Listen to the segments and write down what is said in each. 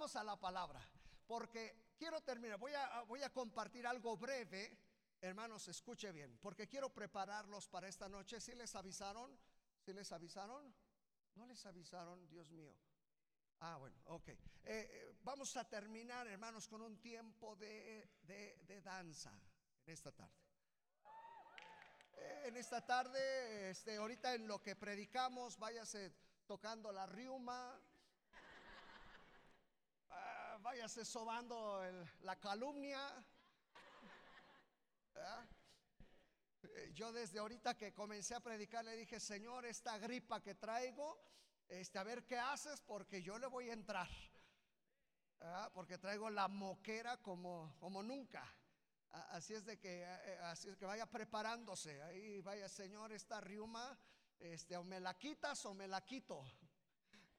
vamos a la palabra, porque quiero terminar, voy a, voy a compartir algo breve, hermanos, escuche bien, porque quiero prepararlos para esta noche. ¿Si les avisaron? ¿Si les avisaron? ¿No les avisaron, Dios mío? Ah, bueno, ok. Eh, eh, vamos a terminar, hermanos, con un tiempo de, de danza en esta tarde. Eh, en esta tarde, este, ahorita en lo que predicamos, váyase tocando la riuma, váyase sobando la calumnia. Eh, yo desde ahorita que comencé a predicar le dije, Señor, esta gripa que traigo, este, a ver qué haces porque yo le voy a entrar. Porque traigo la moquera como, como nunca. Así es de que, eh, así es que vaya preparándose. Ahí vaya, Señor, esta riuma, este, o me la quitas o me la quito.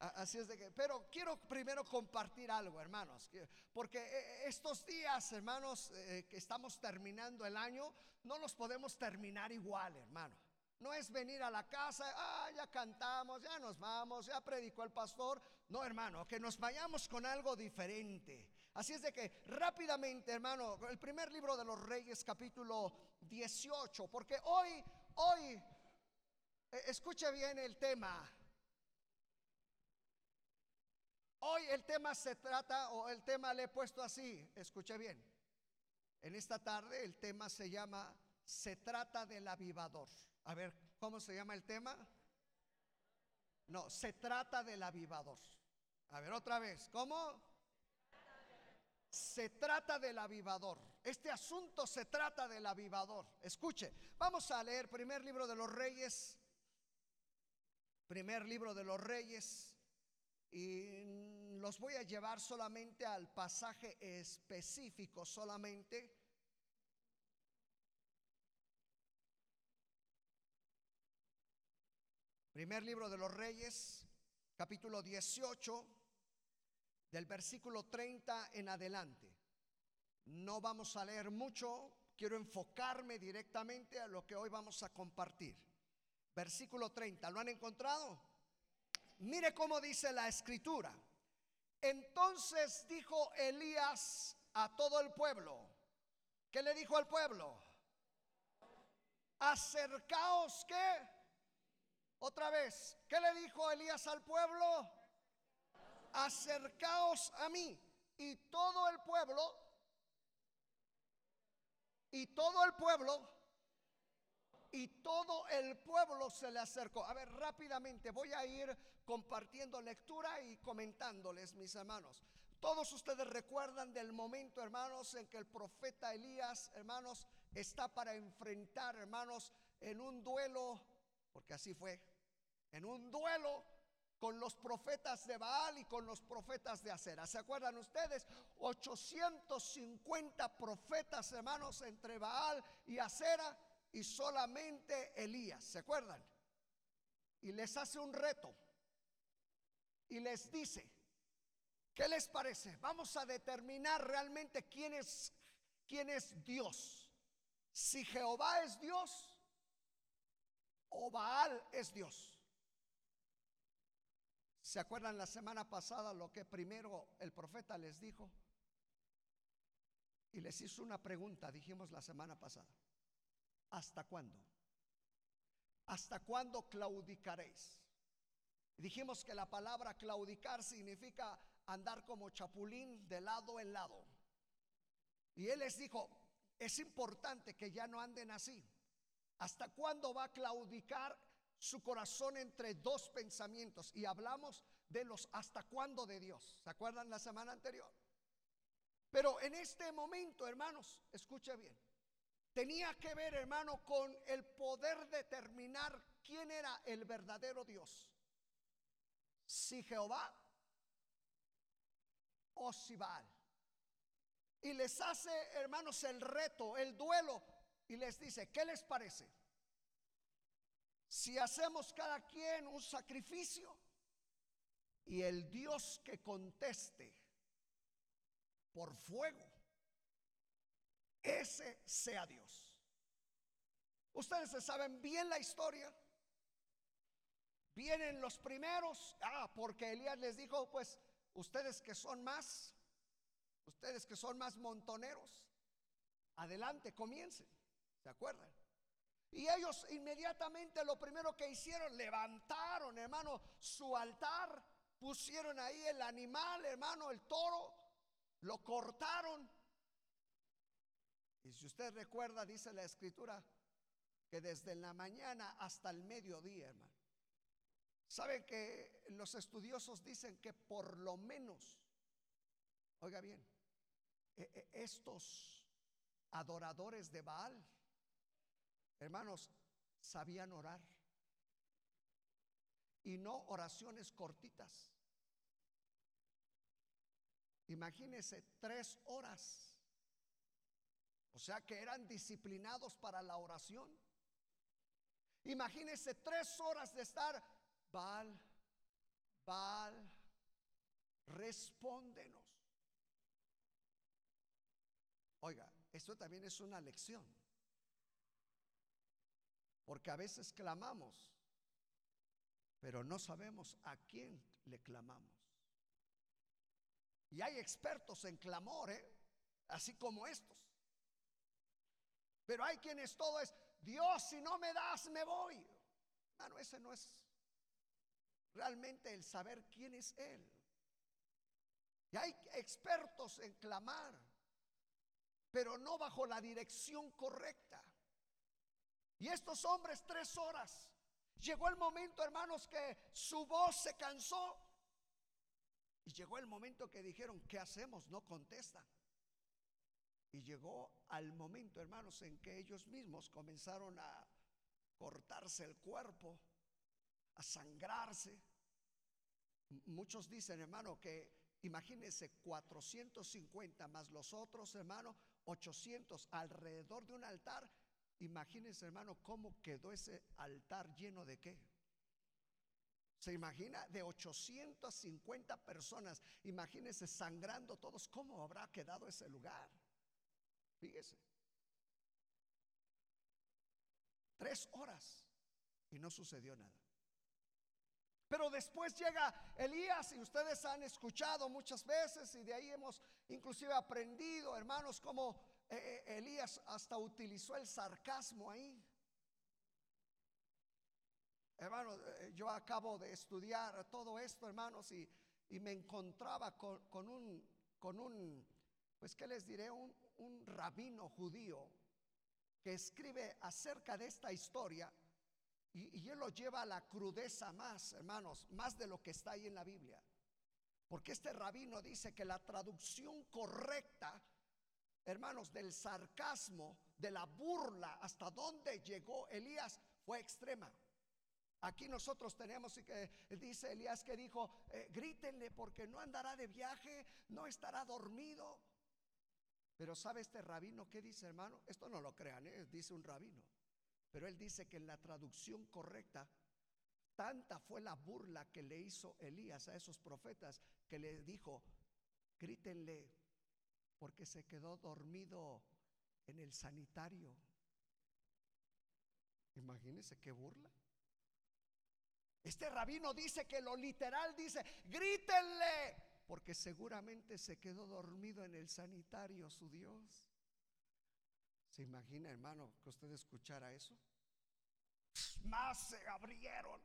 Así es de que, pero quiero primero compartir algo, hermanos, porque eh, estos días, hermanos, eh, que estamos terminando el año, no los podemos terminar igual, hermano. No es venir a la casa, ah, ya cantamos, ya nos vamos, ya predicó el pastor. No, hermano, que nos vayamos con algo diferente. Así es de que rápidamente, hermano, el primer libro de los Reyes, capítulo 18, porque hoy, hoy, eh, escuche bien el tema. Hoy el tema se trata, o el tema le he puesto así, escuche bien. En esta tarde el tema se llama, se trata del avivador. A ver, ¿cómo se llama el tema? No, se trata del avivador. A ver, otra vez, ¿cómo? se trata del avivador. Este asunto se trata del avivador. Escuche, vamos a leer primer libro de los reyes. Primer libro de los reyes. Y los voy a llevar solamente al pasaje específico, solamente. Primer libro de los reyes, capítulo 18 del versículo 30 en adelante. No vamos a leer mucho, quiero enfocarme directamente a lo que hoy vamos a compartir. Versículo 30, ¿lo han encontrado? Mire cómo dice la escritura. Entonces dijo Elías a todo el pueblo. ¿Qué le dijo al pueblo? Acercaos que. Otra vez, ¿qué le dijo Elías al pueblo? acercaos a mí. Y todo el pueblo, y todo el pueblo, y todo el pueblo se le acercó. A ver, rápidamente voy a ir compartiendo lectura y comentándoles, mis hermanos. Todos ustedes recuerdan del momento, hermanos, en que el profeta Elías, hermanos, está para enfrentar, hermanos, en un duelo, porque así fue, en un duelo con los profetas de Baal y con los profetas de Acera. ¿Se acuerdan ustedes? 850 profetas, hermanos, entre Baal y Acera y solamente Elías. ¿Se acuerdan? Y les hace un reto y les dice, ¿qué les parece? Vamos a determinar realmente quién es, quién es Dios. Si Jehová es Dios o Baal es Dios. ¿Se acuerdan la semana pasada lo que primero el profeta les dijo? Y les hizo una pregunta, dijimos la semana pasada. ¿Hasta cuándo? ¿Hasta cuándo claudicaréis? Dijimos que la palabra claudicar significa andar como chapulín de lado en lado. Y él les dijo, es importante que ya no anden así. ¿Hasta cuándo va a claudicar su corazón entre dos pensamientos y hablamos de los hasta cuándo de Dios. ¿Se acuerdan la semana anterior? Pero en este momento, hermanos, escuche bien, tenía que ver, hermano, con el poder determinar quién era el verdadero Dios. Si Jehová o si Baal. Y les hace, hermanos, el reto, el duelo, y les dice, ¿qué les parece? si hacemos cada quien un sacrificio y el Dios que conteste por fuego, ese sea Dios. Ustedes se saben bien la historia. Vienen los primeros, ah, porque Elías les dijo, pues ustedes que son más, ustedes que son más montoneros, adelante, comiencen. ¿Se acuerdan? Y ellos inmediatamente lo primero que hicieron, levantaron, hermano, su altar, pusieron ahí el animal, hermano, el toro, lo cortaron. Y si usted recuerda, dice la escritura, que desde la mañana hasta el mediodía, hermano. Saben que los estudiosos dicen que por lo menos, oiga bien, e, e, estos adoradores de Baal, hermanos, sabían orar. Y no oraciones cortitas. Imagínense tres horas. O sea que eran disciplinados para la oración. Imagínense tres horas de estar, Val, Val, respóndenos. Oiga, esto también es una lección. Porque a veces clamamos, pero no sabemos a quién le clamamos. Y hay expertos en clamor, ¿eh? así como estos. Pero hay quienes todo es, Dios, si no me das, me voy. Hermano, ese no es realmente el saber quién es Él. Y hay expertos en clamar, pero no bajo la dirección correcta. Y estos hombres tres horas. Llegó el momento, hermanos, que su voz se cansó. Y llegó el momento que dijeron, ¿qué hacemos? No contestan. Y llegó al momento, hermanos, en que ellos mismos comenzaron a cortarse el cuerpo, a sangrarse. Muchos dicen, hermano, que imagínense 450 más los otros, hermano, 800 alrededor de un altar Imagínense, hermano, cómo quedó ese altar lleno de qué. Se imagina de 850 personas, imagínense sangrando todos, ¿cómo habrá quedado ese lugar? Fíjese. Tres horas y no sucedió nada. Pero después llega Elías y ustedes han escuchado muchas veces y de ahí hemos inclusive aprendido, hermanos, cómo eh, eh, Elías hasta utilizó el sarcasmo ahí. Hermanos, eh, yo acabo de estudiar todo esto, hermanos, y, me encontraba con, un, con un, pues, ¿qué les diré? Un, un rabino judío que escribe acerca de esta historia y, y, él lo lleva a la crudeza más, hermanos, más de lo que está ahí en la Biblia. Porque este rabino dice que la traducción correcta hermanos, del sarcasmo, de la burla, hasta dónde llegó Elías, fue extrema. Aquí nosotros tenemos, que dice Elías que dijo, eh, grítenle porque no andará de viaje, no estará dormido. Pero ¿sabe este rabino qué dice, hermano? Esto no lo crean, ¿eh? dice un rabino. Pero él dice que en la traducción correcta, tanta fue la burla que le hizo Elías a esos profetas que le dijo, grítenle porque se quedó dormido en el sanitario. Imagínense qué burla. Este rabino dice que lo literal dice, grítenle, porque seguramente se quedó dormido en el sanitario su Dios. ¿Se imagina, hermano, que usted escuchara eso? Más se abrieron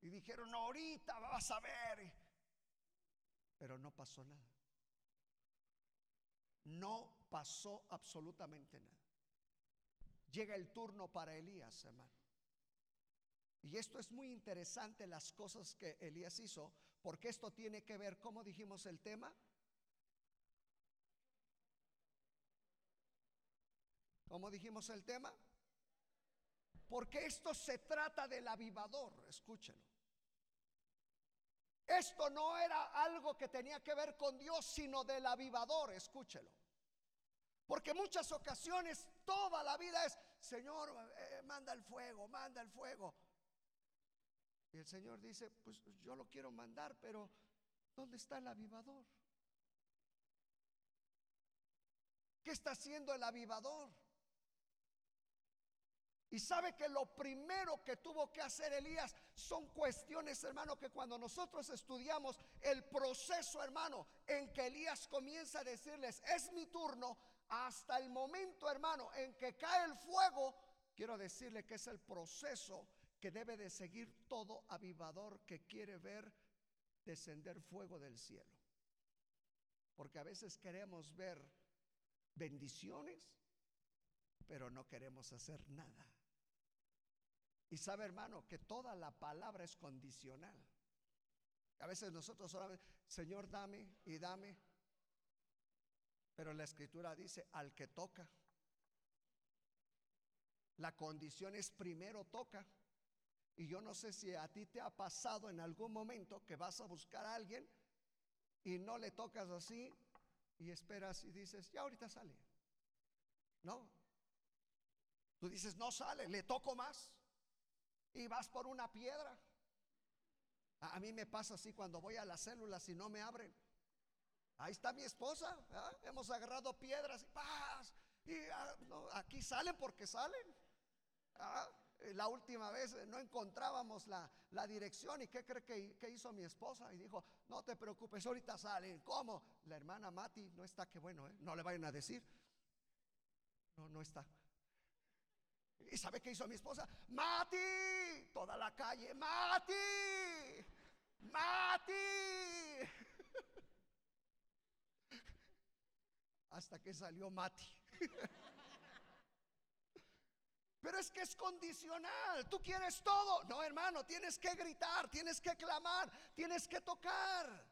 y dijeron, ahorita vas a ver. Pero no pasó nada no pasó absolutamente nada. Llega el turno para Elías, hermano. Y esto es muy interesante, las cosas que Elías hizo, porque esto tiene que ver, ¿cómo dijimos el tema? ¿Cómo dijimos el tema? Porque esto se trata del avivador, escúchenlo. Esto no era algo que tenía que ver con Dios, sino del avivador, escúchelo. Porque muchas ocasiones toda la vida es, Señor, eh, manda el fuego, manda el fuego. Y el Señor dice, pues yo lo quiero mandar, pero ¿dónde está el avivador? ¿Qué está haciendo el avivador? Y sabe que lo primero que tuvo que hacer Elías son cuestiones, hermano, que cuando nosotros estudiamos el proceso, hermano, en que Elías comienza a decirles, es mi turno, hasta el momento, hermano, en que cae el fuego, quiero decirle que es el proceso que debe de seguir todo avivador que quiere ver descender fuego del cielo. Porque a veces queremos ver bendiciones, pero no queremos hacer nada. Y sabe, hermano, que toda la palabra es condicional. A veces nosotros solamente, Señor, dame y dame. Pero la escritura dice, al que toca. La condición es primero toca. Y yo no sé si a ti te ha pasado en algún momento que vas a buscar a alguien y no le tocas así y esperas y dices, ya ahorita sale. No. Tú dices, no sale, le toco más y vas por una piedra. A, mí me pasa así cuando voy a las células y no me abren. Ahí está mi esposa. Hemos agarrado piedras y paz. Y ah, aquí salen porque salen. La última vez no encontrábamos la, dirección y ¿qué cree que, que, hizo mi esposa? Y dijo, no te preocupes, ahorita salen. ¿Cómo? La hermana Mati no está, que bueno, ¿eh? no le vayan a decir. No, no está. ¿Y sabe qué hizo mi esposa? Mati, toda la calle, Mati, Mati. Hasta que salió Mati. Pero es que es condicional. Tú quieres todo. No, hermano, tienes que gritar, tienes que clamar, tienes que tocar.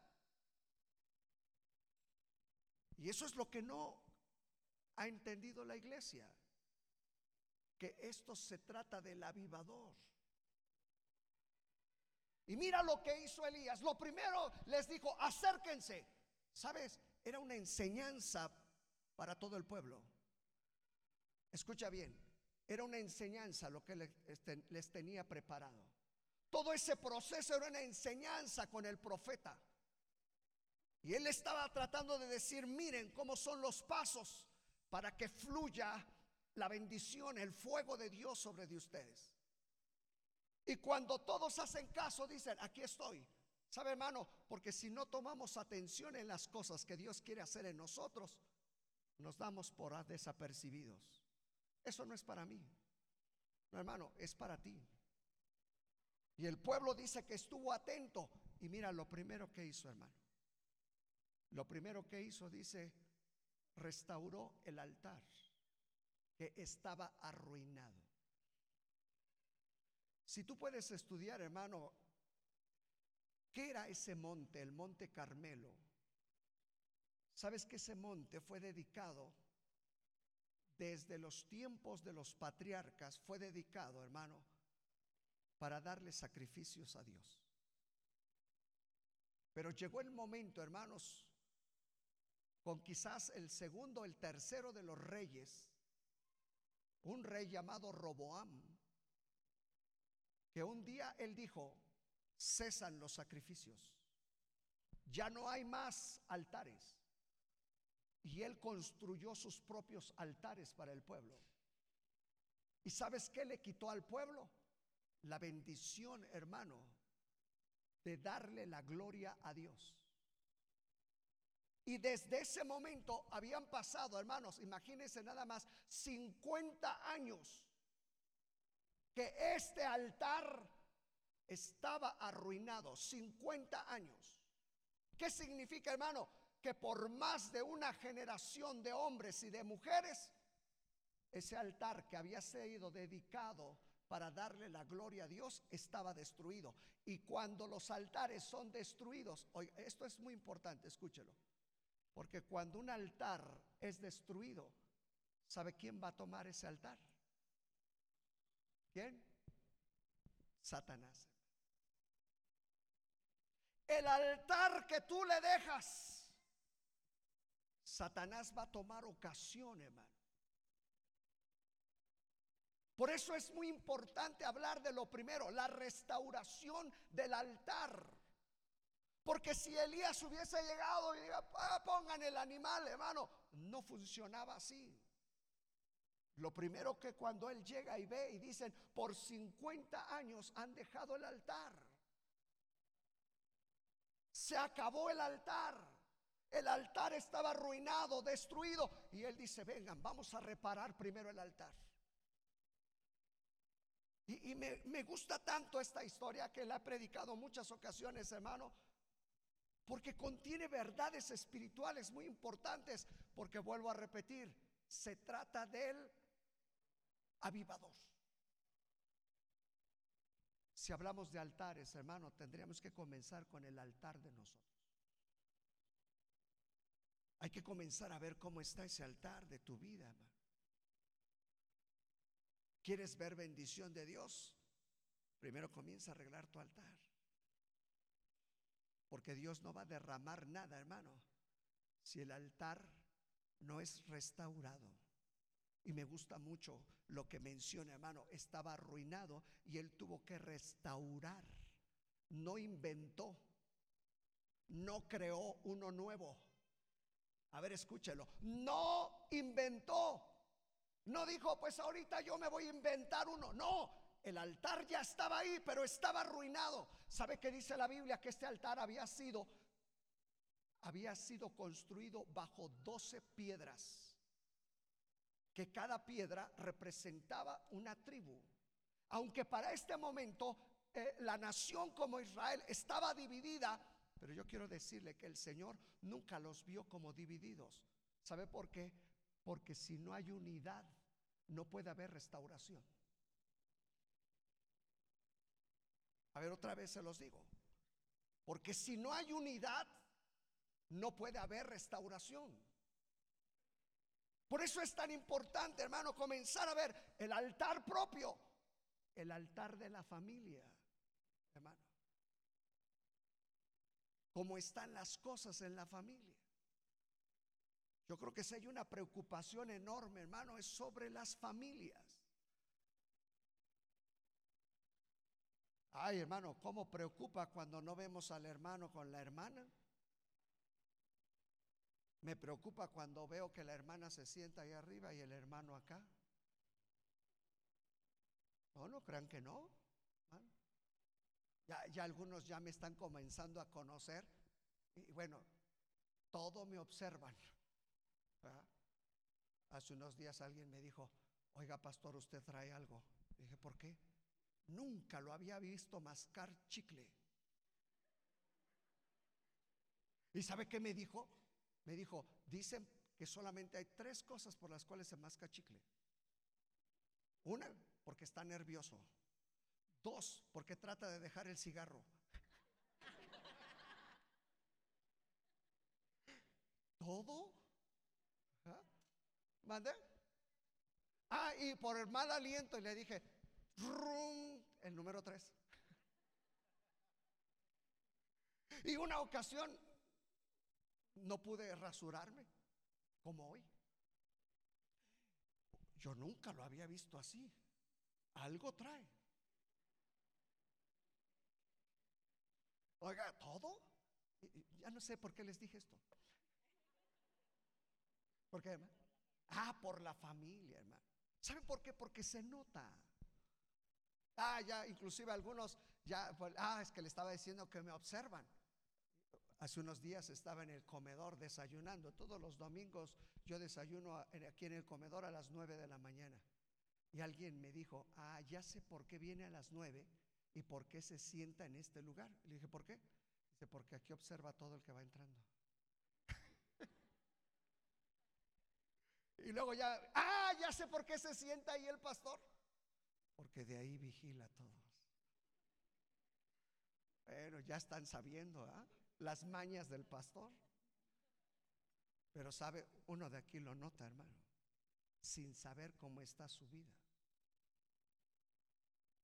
Y eso es lo que no ha entendido la iglesia que esto se trata del avivador. Y mira lo que hizo Elías. Lo primero les dijo, acérquense. ¿Sabes? Era una enseñanza para todo el pueblo. Escucha bien, era una enseñanza lo que este, les, tenía preparado. Todo ese proceso era una enseñanza con el profeta. Y él estaba tratando de decir, miren cómo son los pasos para que fluya la bendición, el fuego de Dios sobre de ustedes. Y cuando todos hacen caso, dicen, aquí estoy. ¿Sabe, hermano? Porque si no tomamos atención en las cosas que Dios quiere hacer en nosotros, nos damos por desapercibidos. Eso no es para mí. No, hermano, es para ti. Y el pueblo dice que estuvo atento. Y mira lo primero que hizo, hermano. Lo primero que hizo, dice, restauró el altar que estaba arruinado. Si tú puedes estudiar, hermano, ¿qué era ese monte, el monte Carmelo? ¿Sabes que ese monte fue dedicado desde los tiempos de los patriarcas? Fue dedicado, hermano, para darle sacrificios a Dios. Pero llegó el momento, hermanos, con quizás el segundo, el tercero de los reyes, un rey llamado Roboam, que un día él dijo, cesan los sacrificios, ya no hay más altares. Y él construyó sus propios altares para el pueblo. ¿Y sabes qué le quitó al pueblo? La bendición, hermano, de darle la gloria a Dios. Y desde ese momento habían pasado, hermanos, imagínense nada más, 50 años que este altar estaba arruinado, 50 años. ¿Qué significa, hermano? Que por más de una generación de hombres y de mujeres, ese altar que había sido dedicado para darle la gloria a Dios estaba destruido. Y cuando los altares son destruidos, esto es muy importante, escúchelo. Porque cuando un altar es destruido, ¿sabe quién va a tomar ese altar? ¿Quién? Satanás. El altar que tú le dejas, Satanás va a tomar ocasión, hermano. Por eso es muy importante hablar de lo primero, la restauración del altar. Porque si Elías hubiese llegado y diga, ah, pongan el animal, hermano, no funcionaba así. Lo primero que cuando él llega y ve y dicen, por 50 años han dejado el altar. Se acabó el altar. El altar estaba arruinado, destruido. Y él dice, vengan, vamos a reparar primero el altar. Y, me, gusta tanto esta historia que la he predicado muchas ocasiones, hermano, porque contiene verdades espirituales muy importantes, porque vuelvo a repetir, se trata del avivador. Si hablamos de altares, hermano, tendríamos que comenzar con el altar de nosotros. Hay que comenzar a ver cómo está ese altar de tu vida. ¿Quieres ver bendición de Dios? Primero comienza a arreglar tu altar. Porque Dios no va a derramar nada, hermano, si el altar no es restaurado. Y me gusta mucho lo que menciona, hermano, estaba arruinado y él tuvo que restaurar. No inventó, no creó uno nuevo. A ver, escúchelo. No inventó. No dijo, pues ahorita yo me voy a inventar uno. No, el altar ya estaba ahí, pero estaba arruinado. ¿Sabe qué dice la Biblia? Que este altar había sido había sido construido bajo doce piedras, que cada piedra representaba una tribu. Aunque para este momento eh, la nación como Israel estaba dividida, pero yo quiero decirle que el Señor nunca los vio como divididos. ¿Sabe por qué? Porque si no hay unidad, no puede haber restauración. A ver, otra vez se los digo. Porque si no hay unidad, no puede haber restauración. Por eso es tan importante, hermano, comenzar a ver el altar propio, el altar de la familia, hermano. Cómo están las cosas en la familia. Yo creo que si hay una preocupación enorme, hermano, es sobre las familias. Ay, hermano, ¿cómo preocupa cuando no vemos al hermano con la hermana? Me preocupa cuando veo que la hermana se sienta ahí arriba y el hermano acá. No, no crean que no. Ya, ya algunos ya me están comenzando a conocer y bueno, todo me observan. Hace unos días alguien me dijo, oiga pastor, usted trae algo. Dije, ¿por qué? Nunca lo había visto mascar chicle. ¿Y sabe qué me dijo? Me dijo, dicen que solamente hay tres cosas por las cuales se masca chicle. Una, porque está nervioso. Dos, porque trata de dejar el cigarro. ¿Todo? ¿Mande? Ah, y por el mal aliento, y le dije, el número tres. Y una ocasión no pude rasurarme como hoy. Yo nunca lo había visto así. Algo trae. Oiga, ¿todo? Ya no sé por qué les dije esto. ¿Por qué, hermano? Ah, por la familia, hermano. ¿Saben por qué? Porque se nota. Ah, ya, inclusive algunos, ya, pues, ah, es que le estaba diciendo que me observan. Hace unos días estaba en el comedor desayunando. Todos los domingos yo desayuno aquí en el comedor a las nueve de la mañana. Y alguien me dijo, ah, ya sé por qué viene a las nueve y por qué se sienta en este lugar. Le dije, ¿por qué? Dice, porque aquí observa todo el que va entrando. Y luego ya, ah, ya sé por qué se sienta ahí el pastor. Porque de ahí vigila a todos. Bueno, ya están sabiendo, ¿ah? las mañas del pastor. Pero sabe, uno de aquí lo nota, hermano, sin saber cómo está su vida.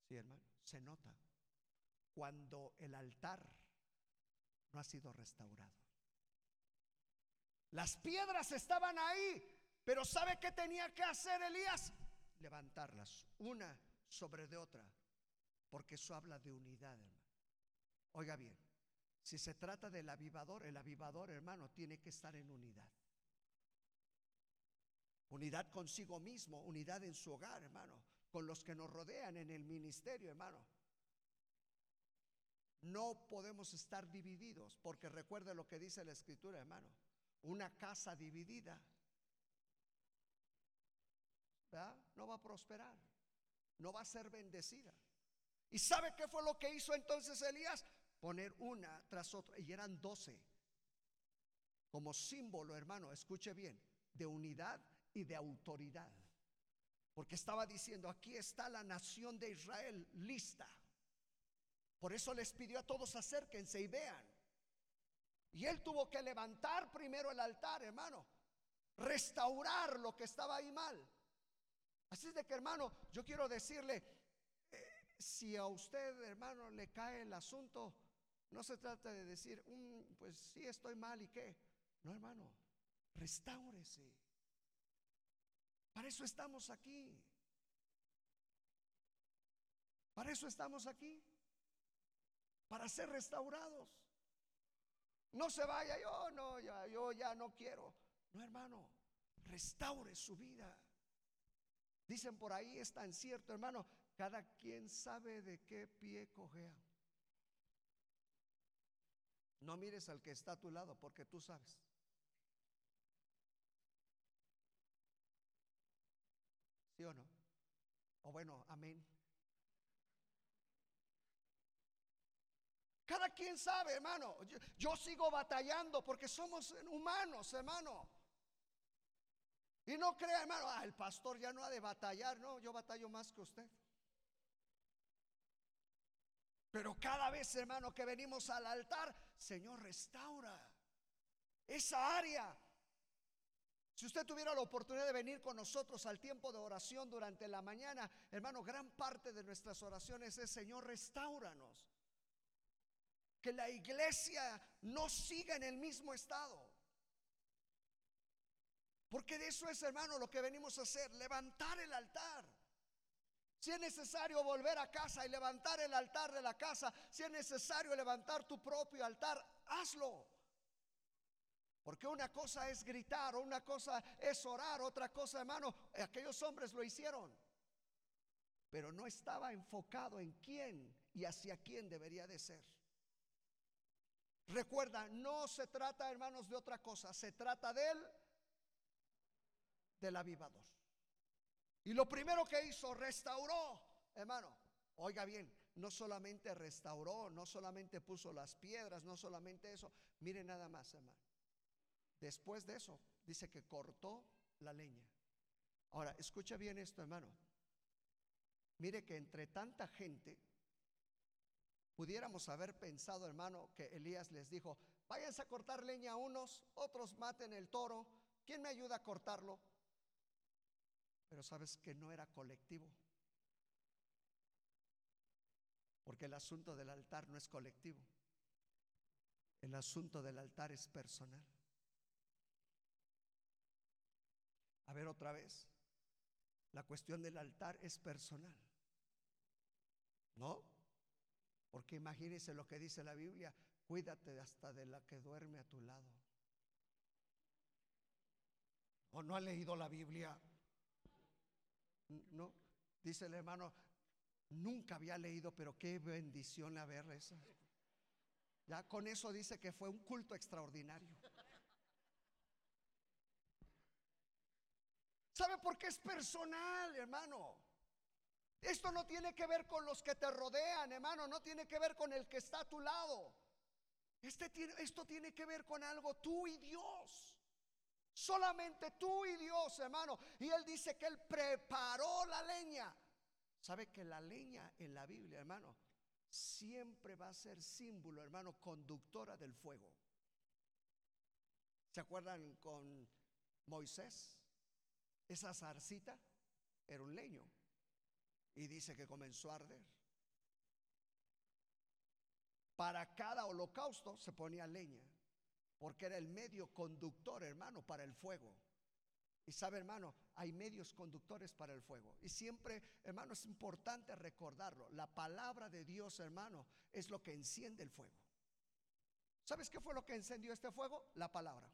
Sí, hermano, se nota cuando el altar no ha sido restaurado. Las piedras estaban ahí, pero ¿sabe qué tenía que hacer Elías? Levantarlas, una sobre de otra, porque eso habla de unidad, hermano. Oiga bien, si se trata del avivador, el avivador, hermano, tiene que estar en unidad. Unidad consigo mismo, unidad en su hogar, hermano, con los que nos rodean en el ministerio, hermano. No podemos estar divididos, porque recuerde lo que dice la escritura, hermano. Una casa dividida no va a prosperar, no va a ser bendecida. ¿Y sabe qué fue lo que hizo entonces Elías? Poner una tras otra, y eran doce, como símbolo, hermano, escuche bien, de unidad y de autoridad. Porque estaba diciendo, aquí está la nación de Israel lista. Por eso les pidió a todos acérquense y vean. Y él tuvo que levantar primero el altar, hermano. Restaurar lo que estaba ahí mal. Así es de que, hermano, yo quiero decirle, eh, si a usted, hermano, le cae el asunto, no se trata de decir, mm, pues sí estoy mal y qué. No, hermano, restáurese. Para eso estamos aquí. Para eso estamos aquí. Para ser restaurados. No se vaya, yo no, ya, yo ya no quiero. No, hermano, restaure su vida. Dicen por ahí, es tan cierto, hermano, cada quien sabe de qué pie cojea. No mires al que está a tu lado porque tú sabes. ¿Sí o no? O bueno, amén. Cada quien sabe, hermano. Yo, yo, sigo batallando porque somos humanos, hermano. Y no crea, hermano, ah, el pastor ya no ha de batallar. No, yo batallo más que usted. Pero cada vez, hermano, que venimos al altar, Señor, restaura esa área. Si usted tuviera la oportunidad de venir con nosotros al tiempo de oración durante la mañana, hermano, gran parte de nuestras oraciones es, Señor, restauranos. Que la iglesia no siga en el mismo estado. Porque de eso es, hermano, lo que venimos a hacer, levantar el altar. Si es necesario volver a casa y levantar el altar de la casa, si es necesario levantar tu propio altar, hazlo. Porque una cosa es gritar, una cosa es orar, otra cosa, hermano, aquellos hombres lo hicieron. Pero no estaba enfocado en quién y hacia quién debería de ser. Recuerda, no se trata, hermanos, de otra cosa, se trata de él del avivador. Y lo primero que hizo, restauró, hermano, oiga bien, no solamente restauró, no solamente puso las piedras, no solamente eso, mire nada más, hermano. Después de eso, dice que cortó la leña. Ahora, escucha bien esto, hermano. Mire que entre tanta gente, pudiéramos haber pensado, hermano, que Elías les dijo, váyanse a cortar leña a unos, otros maten el toro, ¿quién me ayuda a cortarlo? Pero sabes que no era colectivo. Porque el asunto del altar no es colectivo. El asunto del altar es personal. A ver otra vez. La cuestión del altar es personal. ¿No? Porque imagínese lo que dice la Biblia. Cuídate hasta de la que duerme a tu lado. ¿O no ha leído la Biblia? No, dice el hermano, nunca había leído, pero qué bendición haber eso. Ya con eso dice que fue un culto extraordinario. ¿Sabe por qué es personal, hermano? Esto no tiene que ver con los que te rodean, hermano, no tiene que ver con el que está a tu lado. Este esto tiene que ver con algo tú y Dios. Solamente tú y Dios, hermano. Y él dice que él preparó la leña. ¿Sabe que la leña en la Biblia, hermano, siempre va a ser símbolo, hermano, conductora del fuego? ¿Se acuerdan con Moisés? Esa zarcita era un leño. Y dice que comenzó a arder. Para cada holocausto se ponía leña porque era el medio conductor, hermano, para el fuego. Y sabe, hermano, hay medios conductores para el fuego. Y siempre, hermano, es importante recordarlo. La palabra de Dios, hermano, es lo que enciende el fuego. ¿Sabes qué fue lo que encendió este fuego? La palabra.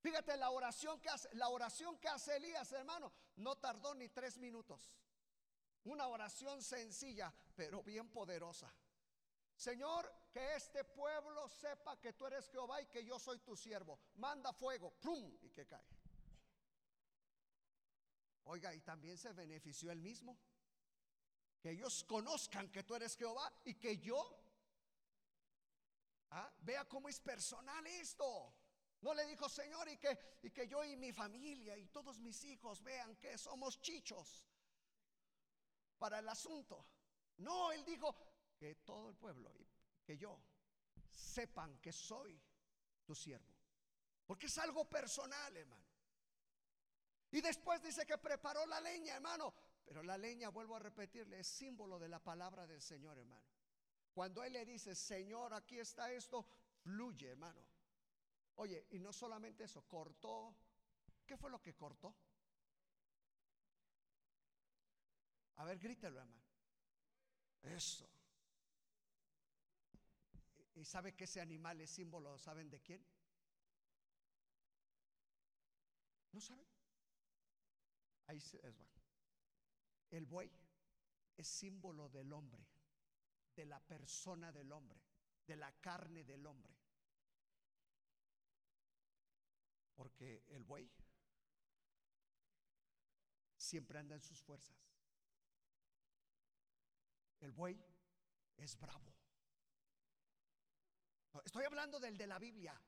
Fíjate la oración que hace, la oración que hace Elías, hermano, no tardó ni tres minutos. Una oración sencilla, pero bien poderosa. Señor, que este pueblo sepa que tú eres Jehová y que yo soy tu siervo. Manda fuego, ¡pum! y que cae. Oiga, y también se benefició él mismo. Que ellos conozcan que tú eres Jehová y que yo. ¿ah? Vea cómo es personal esto. No le dijo, Señor, y que, y que yo y mi familia y todos mis hijos vean que somos chichos para el asunto. No, él dijo que todo el pueblo y que yo sepan que soy tu siervo. Porque es algo personal, hermano. Y después dice que preparó la leña, hermano. Pero la leña, vuelvo a repetirle, es símbolo de la palabra del Señor, hermano. Cuando Él le dice, Señor, aquí está esto, fluye, hermano. Oye, y no solamente eso, cortó. ¿Qué fue lo que cortó? A ver, grítelo, hermano. Eso. ¿Y sabe que ese animal es símbolo, saben de quién? ¿No saben? Ahí es El buey es símbolo del hombre, de la persona del hombre, de la carne del hombre. Porque el buey siempre anda en sus fuerzas. El buey es bravo. Estoy hablando del de la Biblia.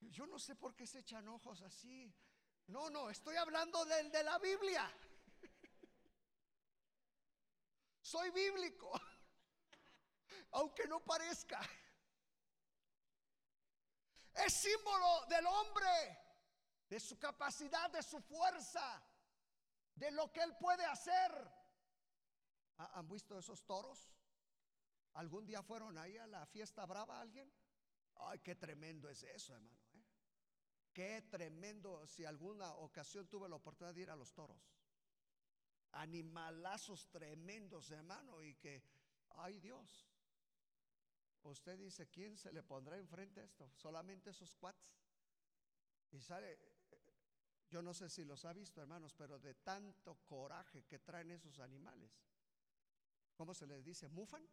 Yo no sé por qué se echan ojos así. No, no, estoy hablando del de la Biblia. Soy bíblico, aunque no parezca. Es símbolo del hombre, de su capacidad, de su fuerza, de lo que él puede hacer. ¿Han visto esos toros? ¿Algún día fueron ahí a la fiesta brava alguien? Ay, qué tremendo es eso, hermano. Qué tremendo si alguna ocasión tuve la oportunidad de ir a los toros. Animalazos tremendos, hermano, y que, ay Dios, usted dice, ¿quién se le pondrá enfrente a esto? Solamente esos cuates. Y sale, yo no sé si los ha visto, hermanos, pero de tanto coraje que traen esos animales. ¿Cómo se les dice? ¿Mufan?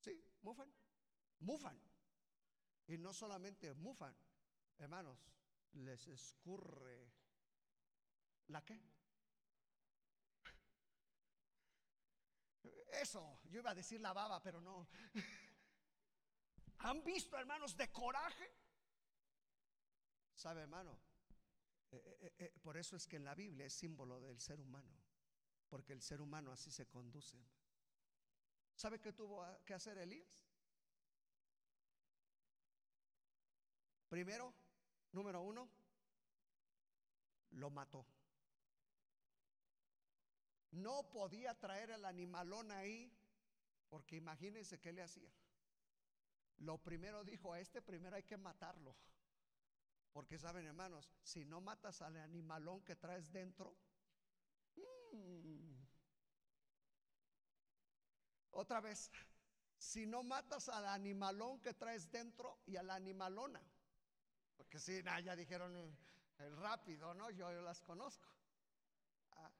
Sí, mufan. Mufan. Y no solamente mufan, hermanos, les escurre la qué? Eso, yo iba a decir la baba, pero no. ¿Han visto, hermanos, de coraje? ¿Sabe, hermano? Eh, eh, eh, por eso es que en la Biblia es símbolo del ser humano, porque el ser humano así se conduce. ¿Sabe qué tuvo que hacer Elías? Primero, Número uno, lo mató. No podía traer el animalón ahí, porque imagínense qué le hacía. Lo primero dijo, a este primero hay que matarlo. Porque saben, hermanos, si no matas al animalón que traes dentro. Otra vez, si no matas al animalón que traes dentro y a la animalona, porque sí, ya dijeron el rápido, ¿no? Yo, las conozco. Ah.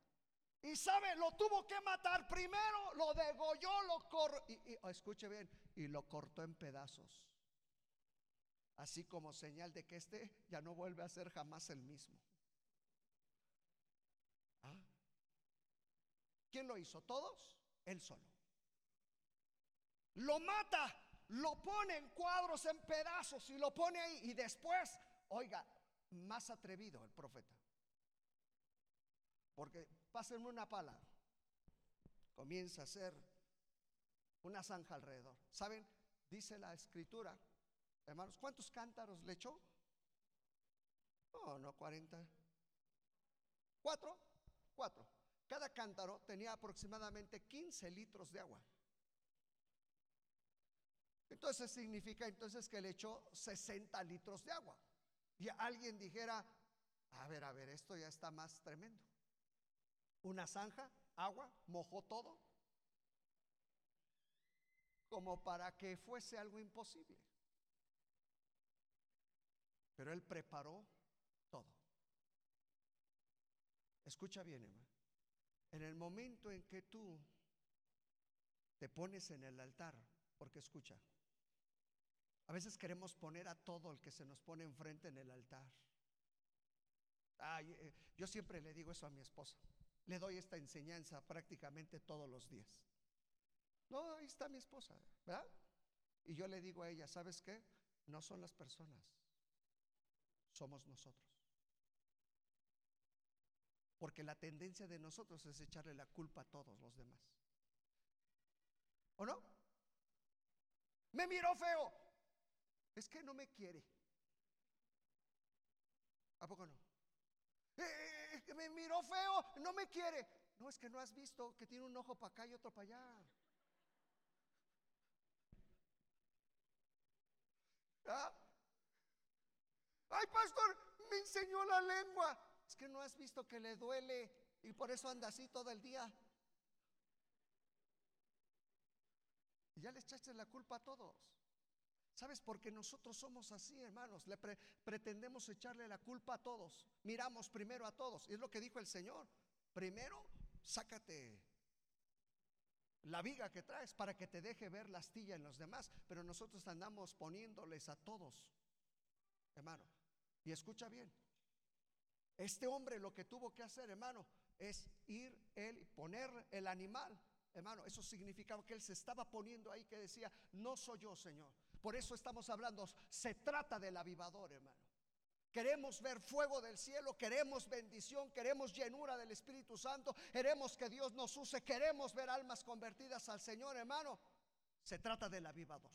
Y sabe, lo tuvo que matar primero, lo degolló, lo cortó. Y, oh, escuche bien, y lo cortó en pedazos. Así como señal de que este ya no vuelve a ser jamás el mismo. ¿Ah? ¿Quién lo hizo? ¿Todos? Él solo. Lo mata lo pone en cuadros, en pedazos y lo pone ahí. Y después, oiga, más atrevido el profeta. Porque pásenme una pala. Comienza a hacer una zanja alrededor. ¿Saben? Dice la escritura, hermanos, ¿cuántos cántaros le echó? No, no, 40. ¿Cuatro? Cuatro. Cada cántaro tenía aproximadamente 15 litros de agua. Entonces significa entonces que le echó 60 litros de agua. Y alguien dijera, a ver, a ver, esto ya está más tremendo. Una zanja, agua, mojó todo. como para que fuese algo imposible. Pero Él preparó todo. Escucha bien, hermano. En el momento en que tú te pones en el altar, porque escucha, a veces queremos poner a todo el que se nos pone enfrente en el altar. Eh, yo siempre le digo eso a mi esposa. Le doy esta enseñanza prácticamente todos los días. No, ahí está mi esposa, ¿verdad? Y yo le digo a ella, ¿sabes qué? No son las personas, somos nosotros. Porque la tendencia de nosotros es echarle la culpa a todos los demás. ¿O no? Me miró feo. Es que no me quiere. ¿A poco no? Eh, eh, eh, me miró feo, no me quiere. No, es que no has visto que tiene un ojo para acá y otro para allá. ¿Ah? Ay, pastor, me enseñó la lengua. Es que no has visto que le duele y por eso anda así todo el día. Y ya le echaste la culpa a todos. ¿Sabes? Porque nosotros somos así, hermanos. Le pretendemos echarle la culpa a todos. Miramos primero a todos. Y es lo que dijo el Señor. Primero, sácate la viga que traes para que te deje ver la astilla en los demás. Pero nosotros andamos poniéndoles a todos, hermano. Y escucha bien. Este hombre lo que tuvo que hacer, hermano, es ir él y poner el animal. Hermano, eso significaba que él se estaba poniendo ahí que decía, no soy yo, Señor. Por eso estamos hablando, se trata del avivador, hermano. Queremos ver fuego del cielo, queremos bendición, queremos llenura del Espíritu Santo, queremos que Dios nos use, queremos ver almas convertidas al Señor, hermano. Se trata del avivador.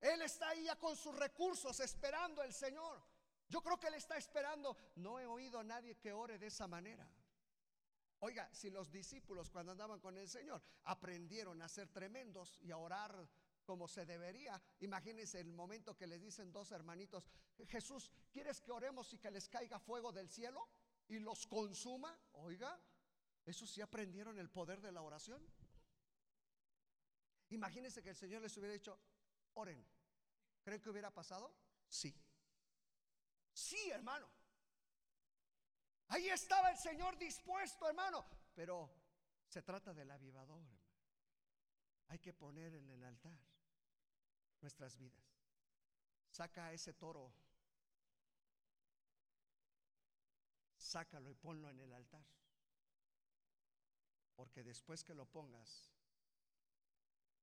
Él está ahí ya con sus recursos esperando el Señor. Yo creo que Él está esperando. No he oído a nadie que ore de esa manera. Oiga, si los discípulos cuando andaban con el Señor aprendieron a ser tremendos y a orar como se debería. Imagínense el momento que les dicen dos hermanitos, Jesús, ¿quieres que oremos y que les caiga fuego del cielo y los consuma? Oiga, ¿eso sí aprendieron el poder de la oración? Imagínense que el Señor les hubiera dicho, oren. ¿Creen que hubiera pasado? Sí. Sí, hermano. Ahí estaba el Señor dispuesto, hermano. Pero se trata del avivador. Hay que poner en el altar nuestras vidas. Saca a ese toro, sácalo y ponlo en el altar. Porque después que lo pongas,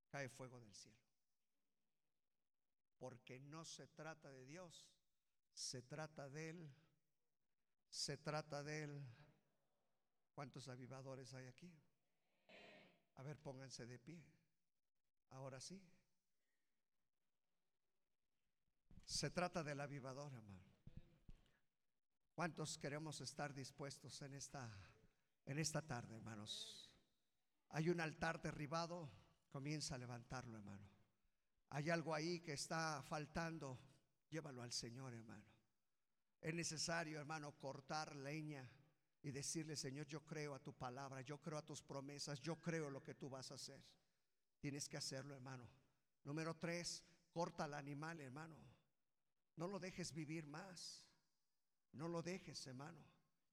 cae fuego del cielo. Porque no se trata de Dios, se trata de Él, se trata de Él. ¿Cuántos avivadores hay aquí? A ver, pónganse de pie. Ahora sí. Se trata del avivador, hermano. ¿Cuántos queremos estar dispuestos en esta, en esta tarde, hermanos? Hay un altar derribado, comienza a levantarlo, hermano. Hay algo ahí que está faltando, llévalo al Señor, hermano. Es necesario, hermano, cortar leña y decirle, Señor, yo creo a tu palabra, yo creo a tus promesas, yo creo lo que tú vas a hacer. Tienes que hacerlo, hermano. Número tres, corta al animal, hermano. No lo dejes vivir más. No lo dejes, hermano.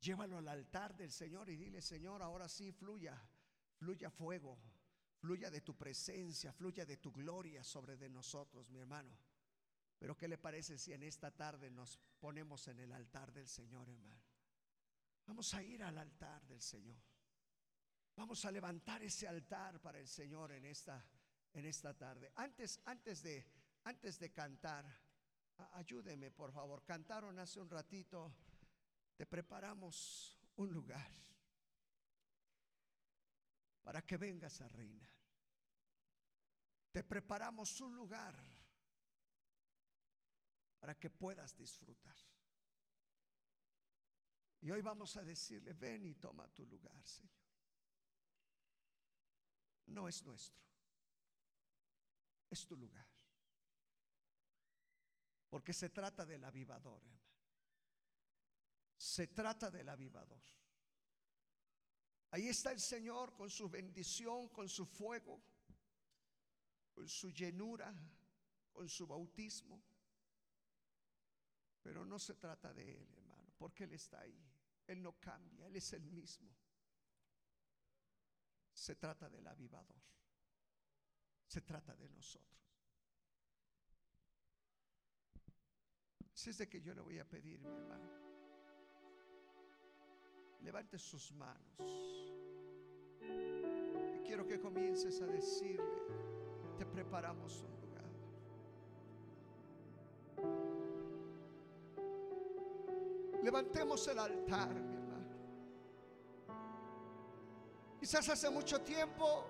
Llévalo al altar del Señor y dile, Señor, ahora sí fluya, fluya fuego, fluya de tu presencia, fluya de tu gloria sobre de nosotros, mi hermano. Pero ¿qué le parece si en esta tarde nos ponemos en el altar del Señor, hermano? Vamos a ir al altar del Señor. Vamos a levantar ese altar para el Señor en esta en esta tarde. Antes antes de antes de cantar Ayúdeme, por favor. Cantaron hace un ratito. Te preparamos un lugar para que vengas a reinar. Te preparamos un lugar para que puedas disfrutar. Y hoy vamos a decirle, ven y toma tu lugar, Señor. No es nuestro, es tu lugar. Porque se trata del avivador, hermano. Se trata del avivador. Ahí está el Señor con su bendición, con su fuego. con su llenura, con su bautismo. Pero no se trata de Él, hermano, porque Él está ahí. Él no cambia, Él es el mismo. Se trata del avivador. Se trata de nosotros. Si es de que yo le voy a pedir, mi hermano, levante sus manos. Y quiero que comiences a decirle, te preparamos un Levantemos el altar, mi hermano. Quizás hace mucho tiempo,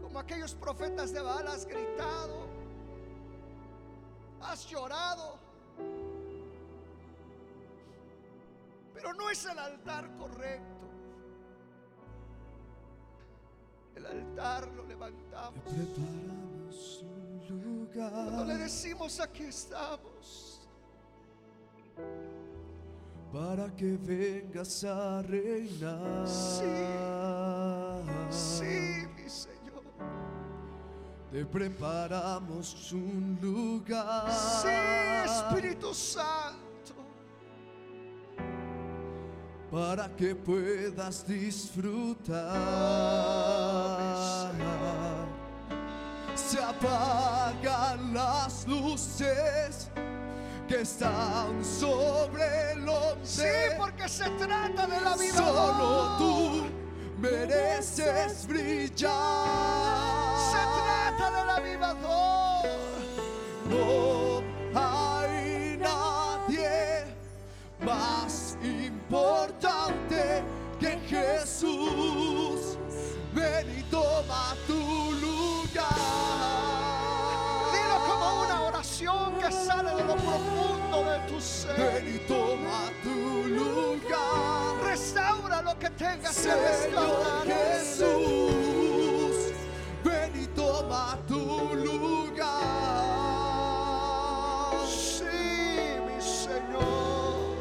como aquellos profetas de Baal, has gritado, has llorado. Pero no es el altar correcto. El altar lo levantamos. Preparamos un Cuando le decimos aquí estamos. Para que vengas a reinar. Sí, mi Señor. Te preparamos un lugar. Sí, Espíritu Santo. para que puedas disfrutar. Se apagan las luces que están sobre el Sí, hombre. porque se trata de la vida. Solo tú mereces brillar. Se trata del avivador. No lo que tengas que Señor restaurar. Jesús, ven y toma tu lugar. Sí, mi Señor.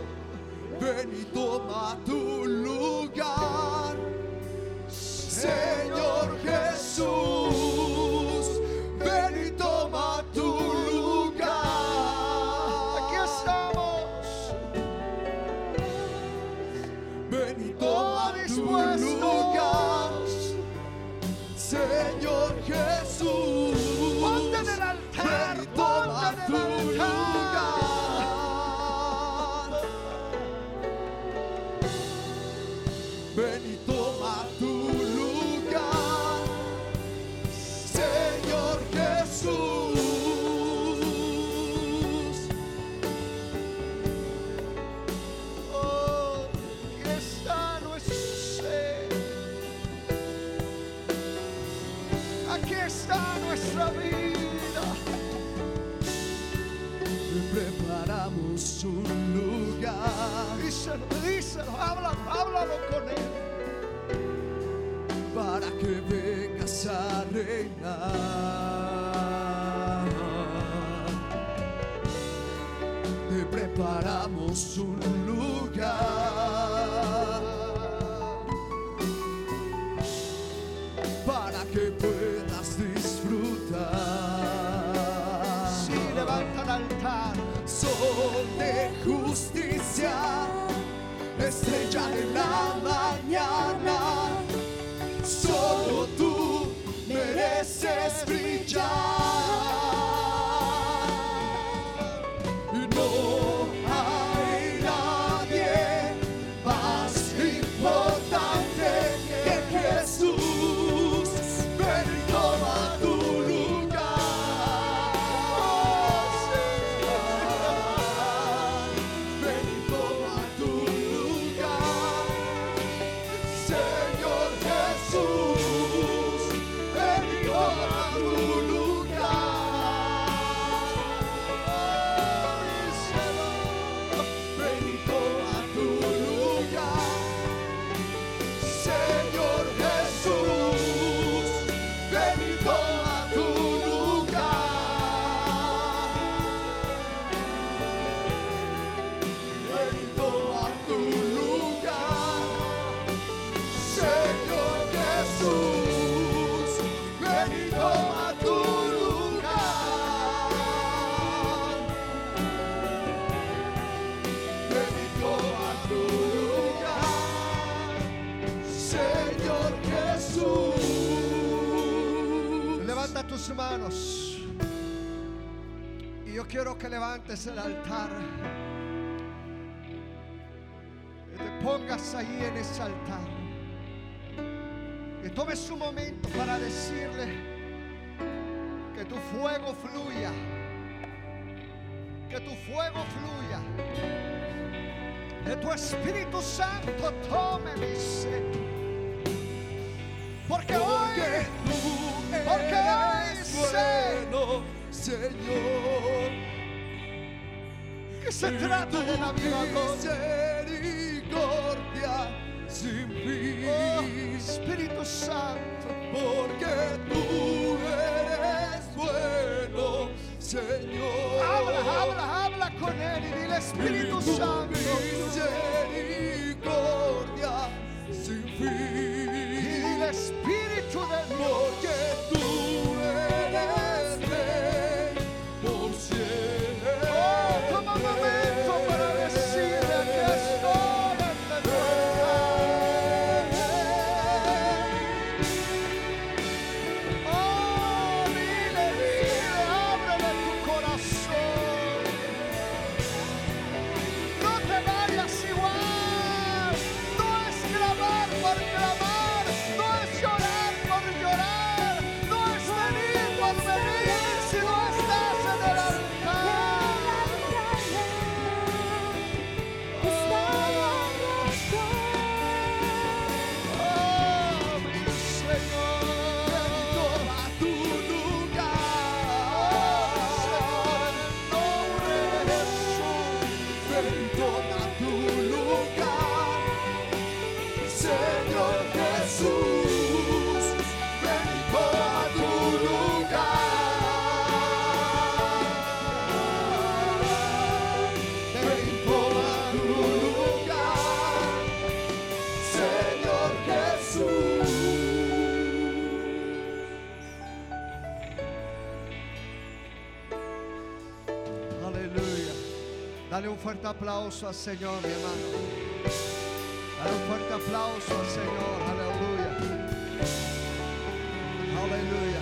Ven y toma tu lugar, preparamos un lugar para que puedas disfrutar. Sí, levanta el altar. Sol de justicia, estrella de la quiero que levantes el altar. Que te pongas ahí en ese altar. Que tomes un momento para decirle que tu fuego fluya. Que tu fuego fluya. Que tu Espíritu Santo tome mi ser. Porque hoy, porque hoy sé bueno, Señor. Se trata de la vida misericordia sin fin. Oh, Espíritu Santo, Porque tú eres bueno, Señor. habla, habla, habla con Él y dile Espíritu Y tu Santo. Misericordia sin Y fin. dile Espíritu de Dios. Dale un fuerte aplauso al Señor, mi hermano. Dale un fuerte aplauso al Señor. Aleluya. Aleluya.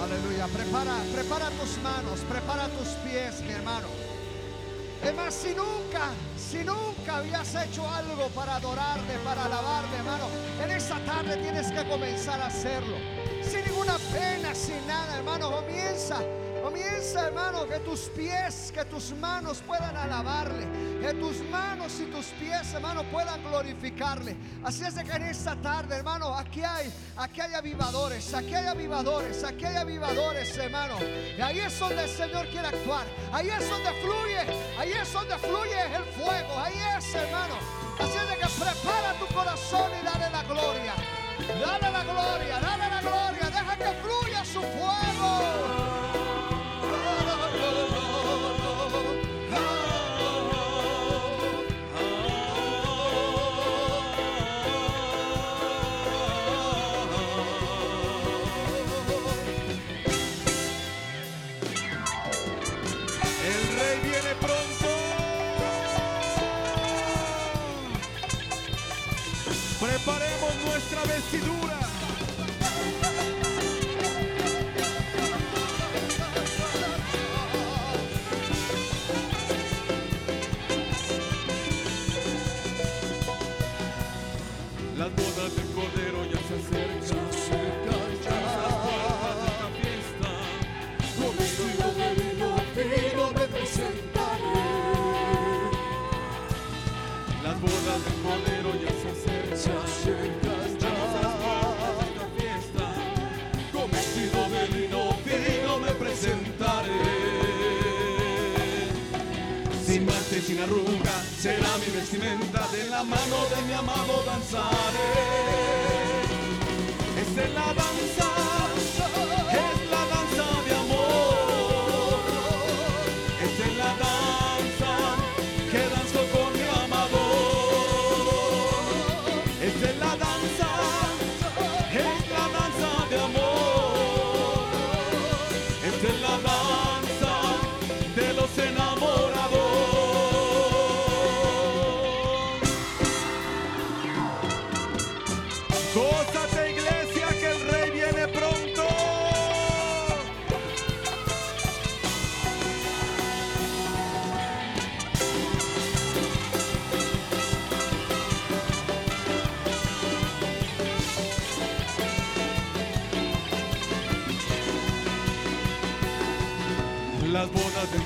Aleluya. Prepara, prepara tus manos, prepara tus pies, mi hermano. Es más, si nunca, si nunca habías hecho algo para adorarle, para alabarle, hermano, en esta tarde tienes que comenzar a hacerlo. Sin ninguna pena, sin nada, hermano. Comienza, comienza, hermano, que tus pies, que tus manos puedan alabarle. Que tus manos y tus pies, hermano, puedan glorificarle. Así es de que en esta tarde, hermano, aquí hay, aquí hay avivadores, aquí hay avivadores, aquí hay avivadores, hermano. Y ahí es donde el Señor quiere actuar. Ahí es donde fluye, ahí es donde fluye el fuego. Ahí es, hermano. Así es de que prepara tu corazón y dale la gloria. Dale la gloria, dale la gloria. Deja que fluya su fuego. Sin arruga será mi vestimenta. De la mano de mi amado danzaré. Es la danza,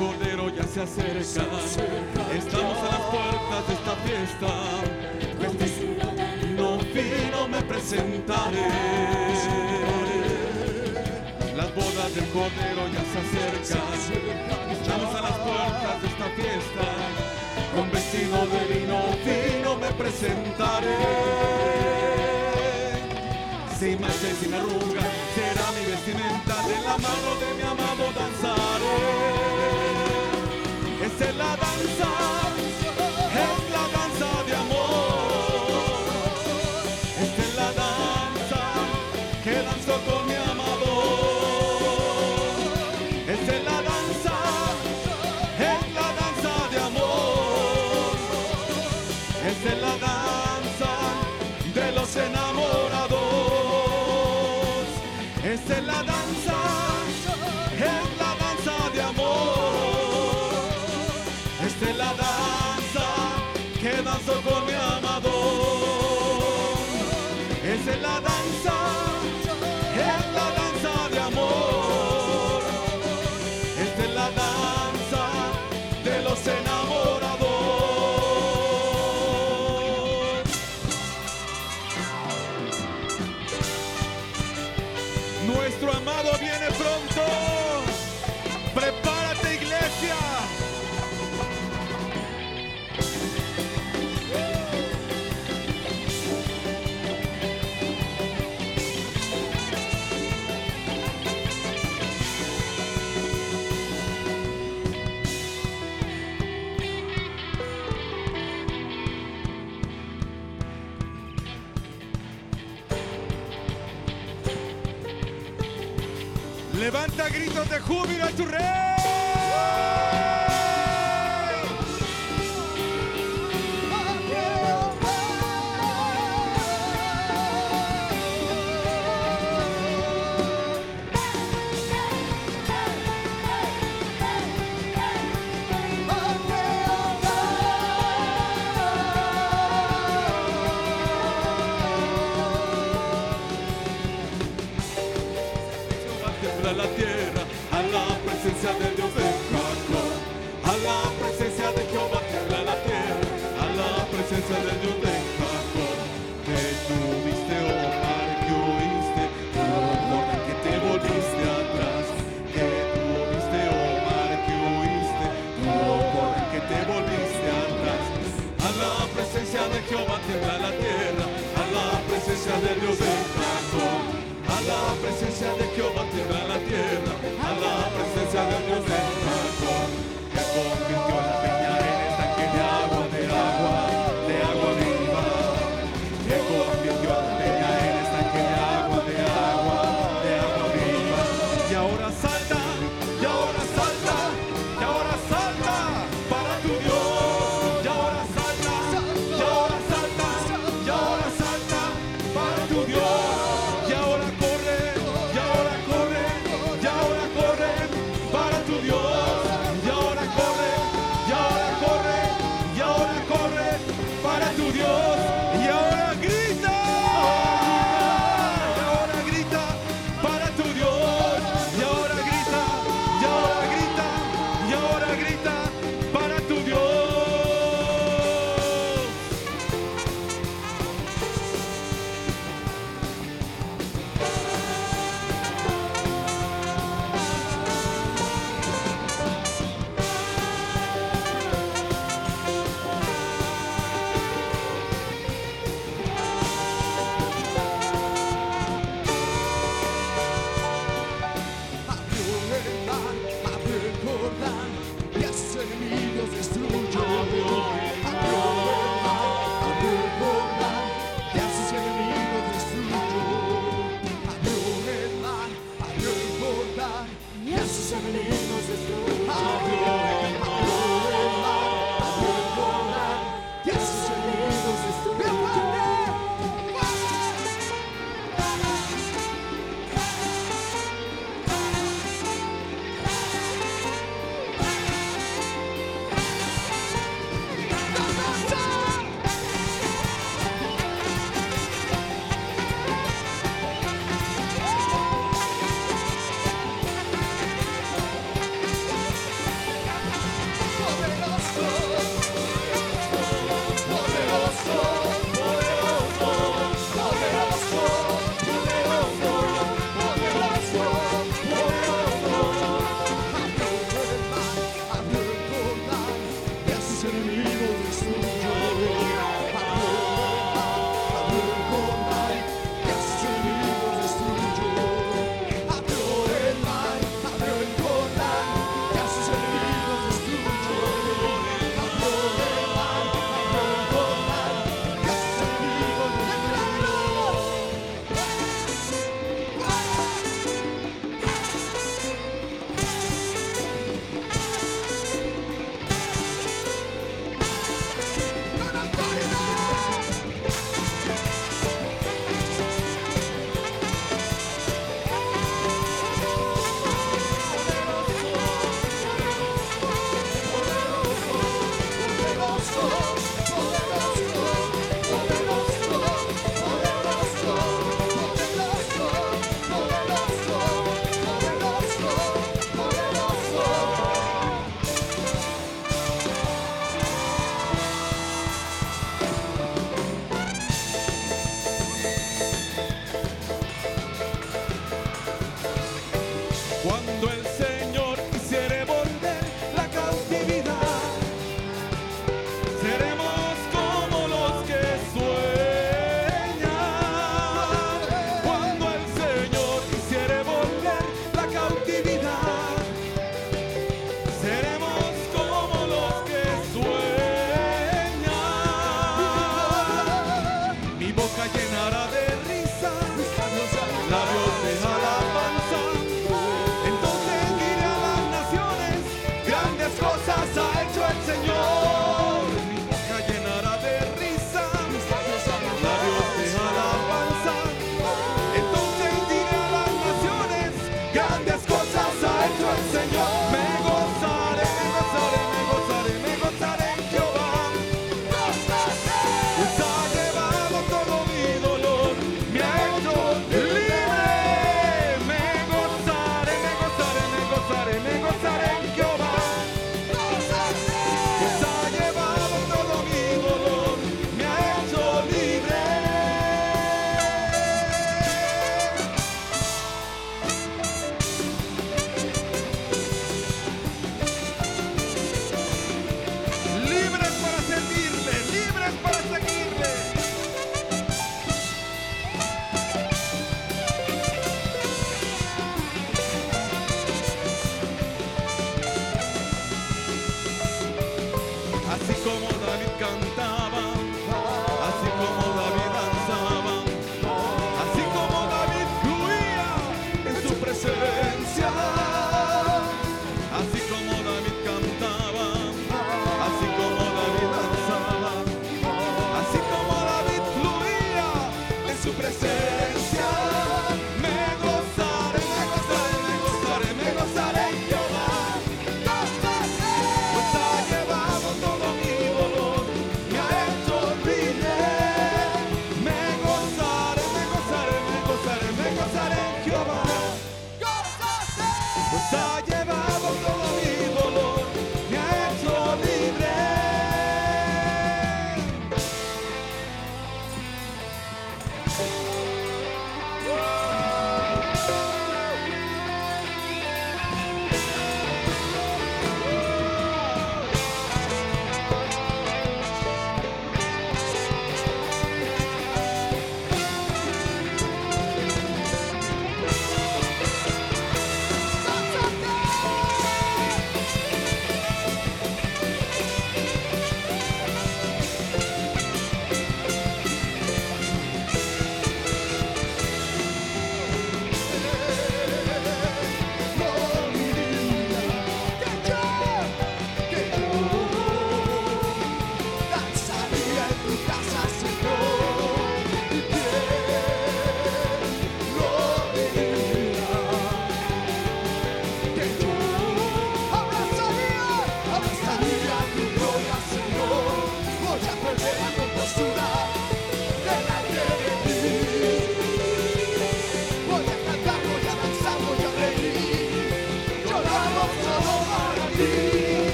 Cordero ya se acercan. Estamos a las puertas de esta fiesta. De vino me presentaré. Las bodas del Cordero ya se acercan. Estamos a las puertas de esta fiesta. Con vestido de vino fino me presentaré. Sin mancha sin arruga será mi vestimenta. De la mano de mi amado danzaré. La danza, es la danza júbilo a tu rey. Presencia de Dios de Jacob. A la presencia de Jehová tiembla la tierra, a la presencia de Dios de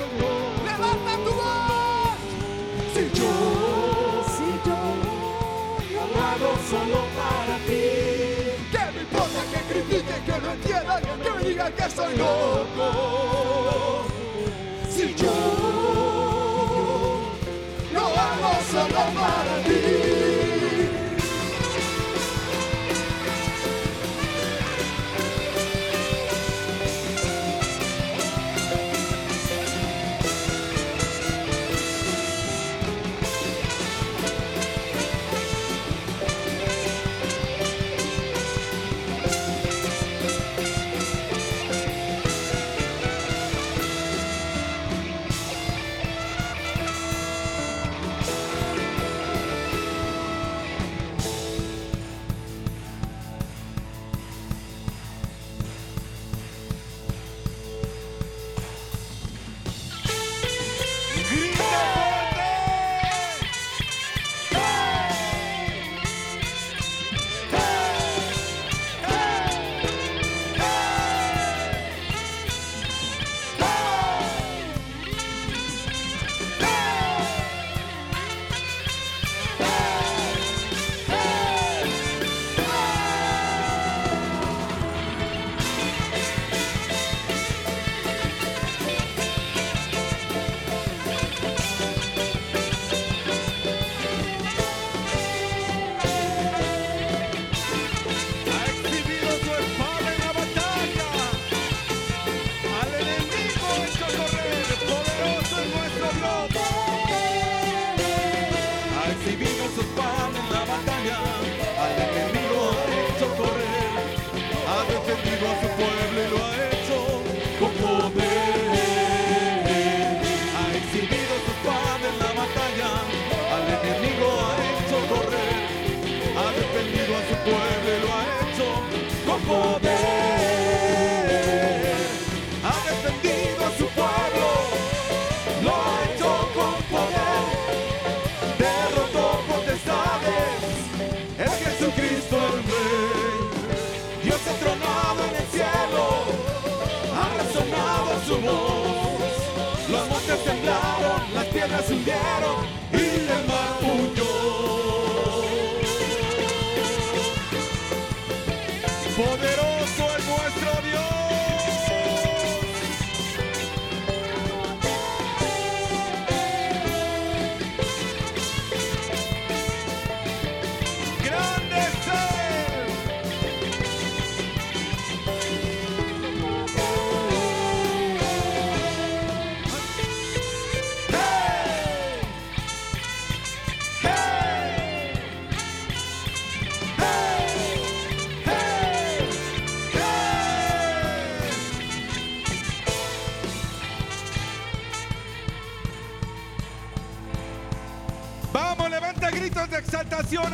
Levanta tu voz. Si yo, si yo, yo lo hago solo para ti. Que me importa que critiquen, que no entiendan, que me digan que soy loco. Si yo, lo hago solo para ti.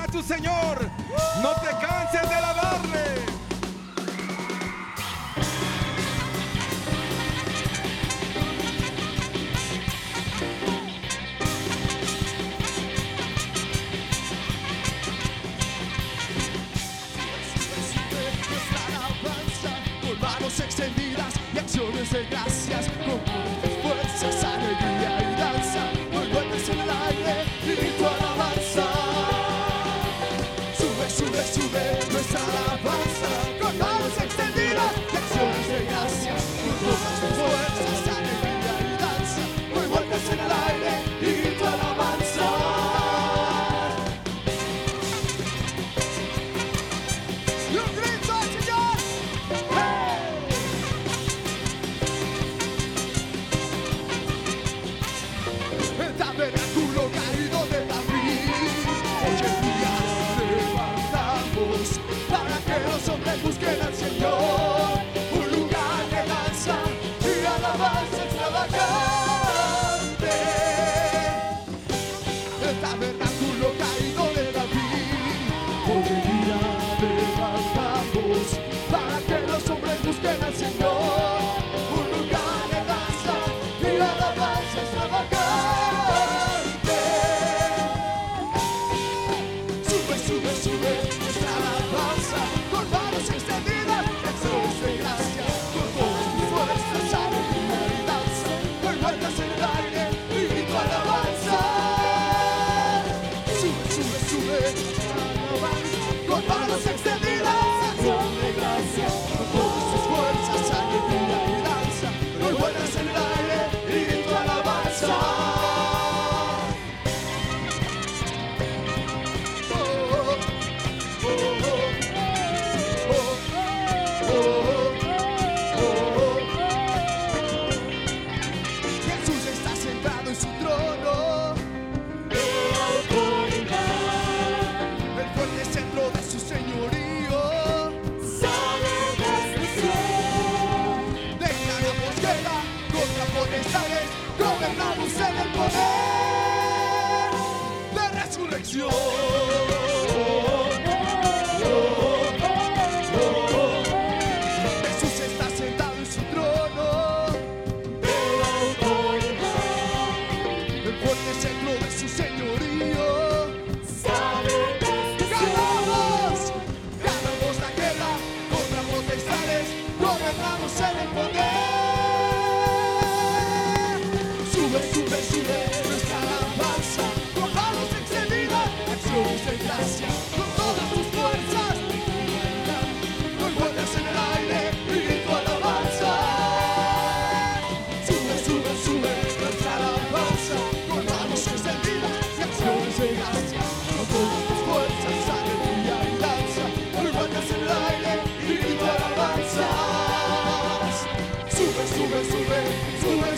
a tu Señor. No te canses de alabar.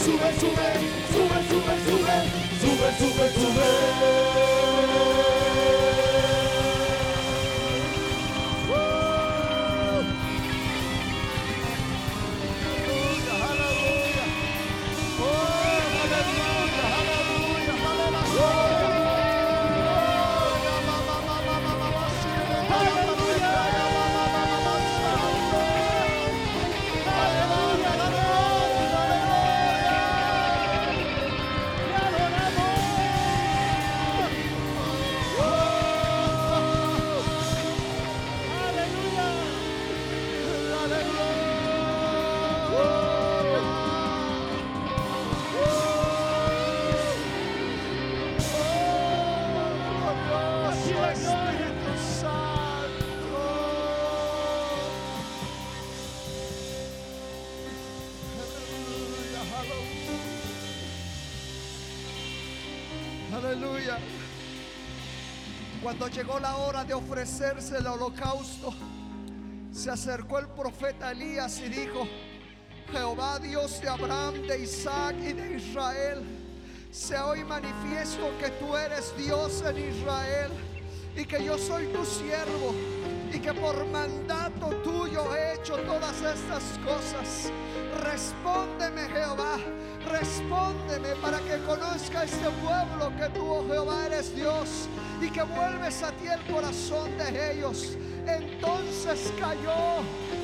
sube, sube, sube, sube, sube, sube, sube, sube. sube. Cuando llegó la hora de ofrecerse el holocausto, se acercó el profeta Elías y dijo, Jehová Dios de Abraham, de Isaac y de Israel, sea hoy manifiesto que tú eres Dios en Israel y que yo soy tu siervo y que por mandato tuyo he hecho todas estas cosas. Respóndeme Jehová, respóndeme para que conozca este pueblo que tú, oh Jehová, eres Dios y que vuelves a ti el corazón de ellos. Entonces cayó,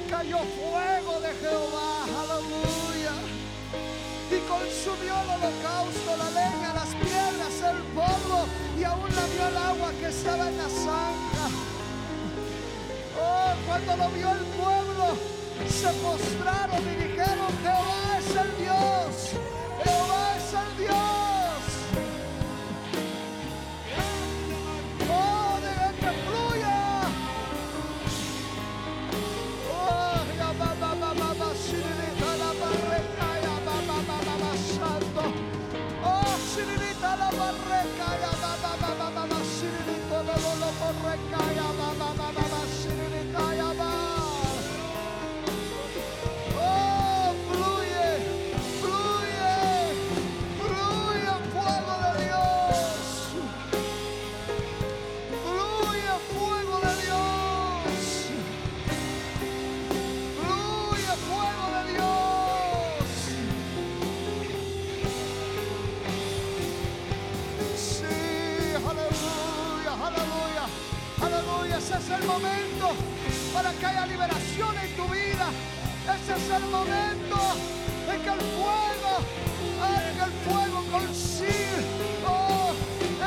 cayó fuego de Jehová, aleluya. Y consumió el holocausto, la leña, las piedras, el polvo y aún la vio el agua que estaba en la zanja. Oh, cuando lo vio el pueblo, se postraron y dijeron, Jehová es el Dios. el momento de que el fuego haga el fuego consigue. Oh,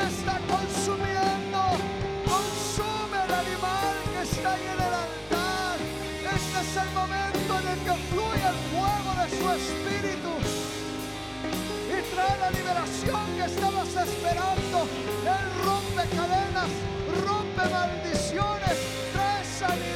está consumiendo, consume el animal que está ahí en el altar. Este es el momento en el que fluye el fuego de su espíritu y trae la liberación que estabas esperando. Él rompe cadenas, rompe maldiciones, trae sanidad.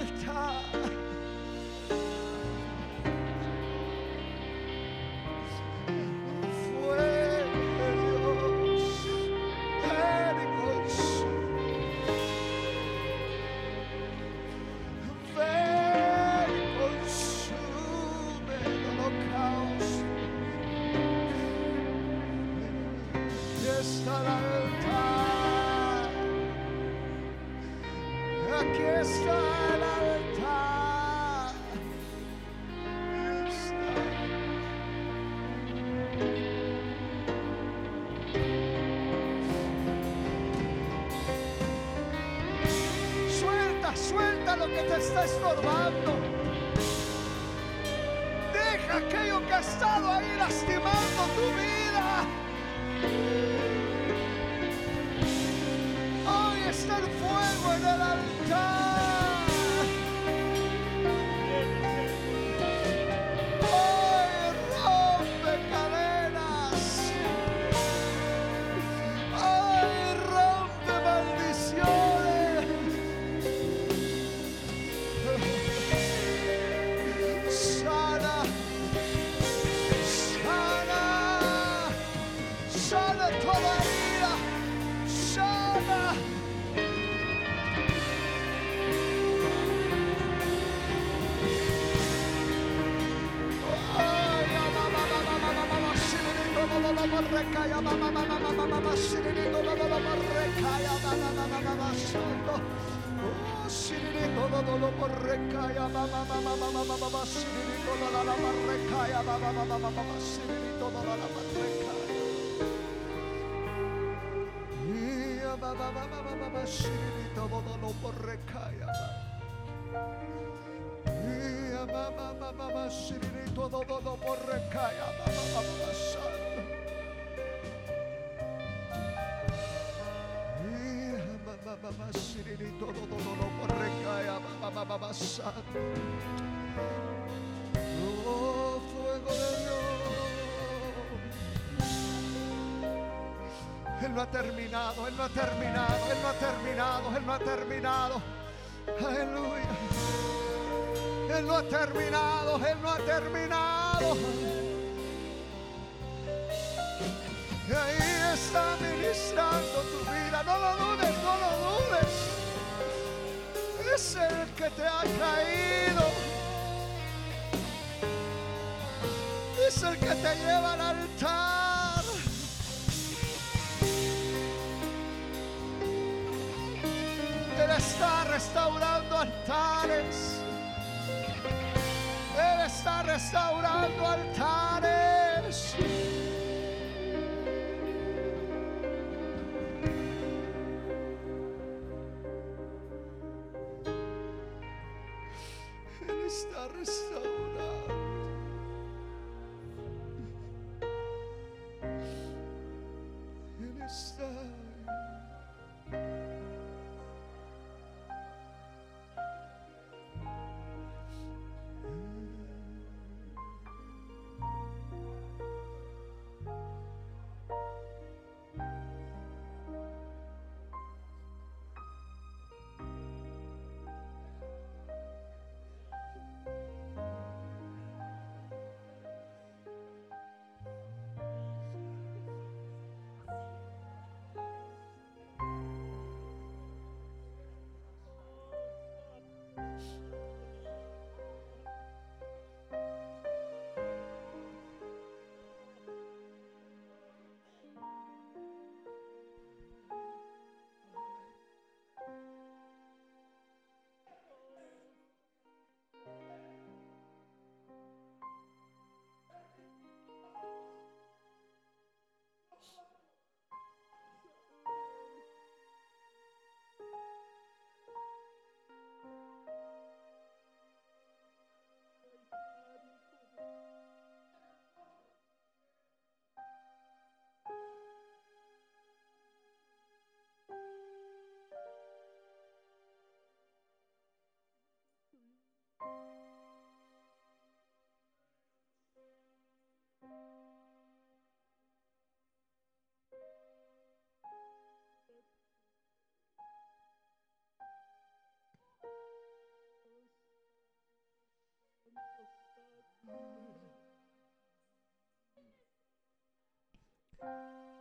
Está está estorbando. Deja aquello que ha estado ahí lastimando tu vida. Hoy está el fuego en el altar. Lo, lo, lo, recaya, ama, ama, ama, Oh, fuego de Dios. Él no ha terminado, Él no ha terminado, Él no ha terminado, Él no ha terminado. Aleluya. Él no ha terminado, Él no ha terminado. Está ministrando tu vida. No lo dudes, no lo dudes. Es el que te ha traído. Es el que te lleva al altar. Él está restaurando altares. Él está restaurando altares. Está restaurando. Él está. Ahí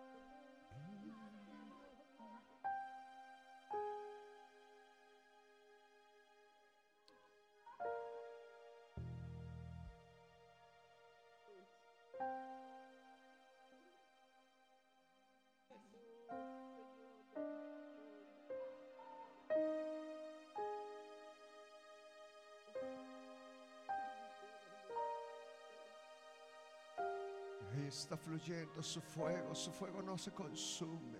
está fluyendo su fuego, su fuego no se consume.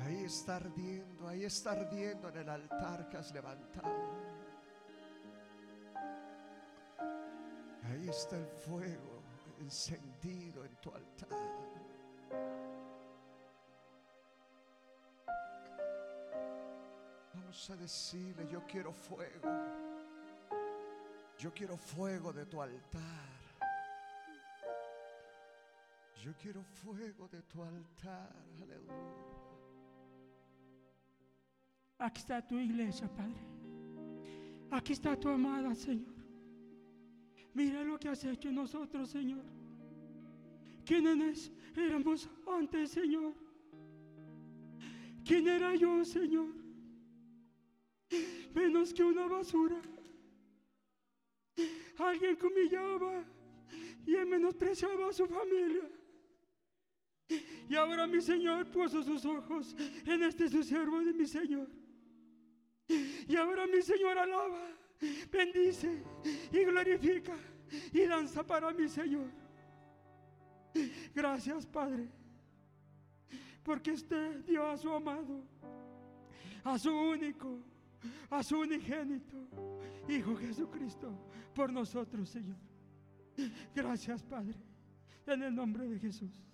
Ahí está ardiendo, ahí está ardiendo en el altar que has levantado. Ahí está el fuego encendido en tu altar. Vamos a decirle, yo quiero fuego. Yo quiero fuego de tu altar. Yo quiero fuego de tu altar. Aleluya. Aquí está tu iglesia, Padre. Aquí está tu amada, Señor. Mira lo que has hecho en nosotros, Señor. ¿Quiénes éramos antes, Señor? ¿Quién era yo, Señor? Menos que una basura. Alguien que humillaba y menospreciaba a su familia. Y ahora mi Señor puso sus ojos en este su siervo de mi Señor. Y ahora mi Señor alaba, bendice y glorifica y danza para mi Señor. Gracias Padre, porque usted dio a su amado, a su único, a su unigénito, Hijo Jesucristo, por nosotros Señor. Gracias Padre, en el nombre de Jesús.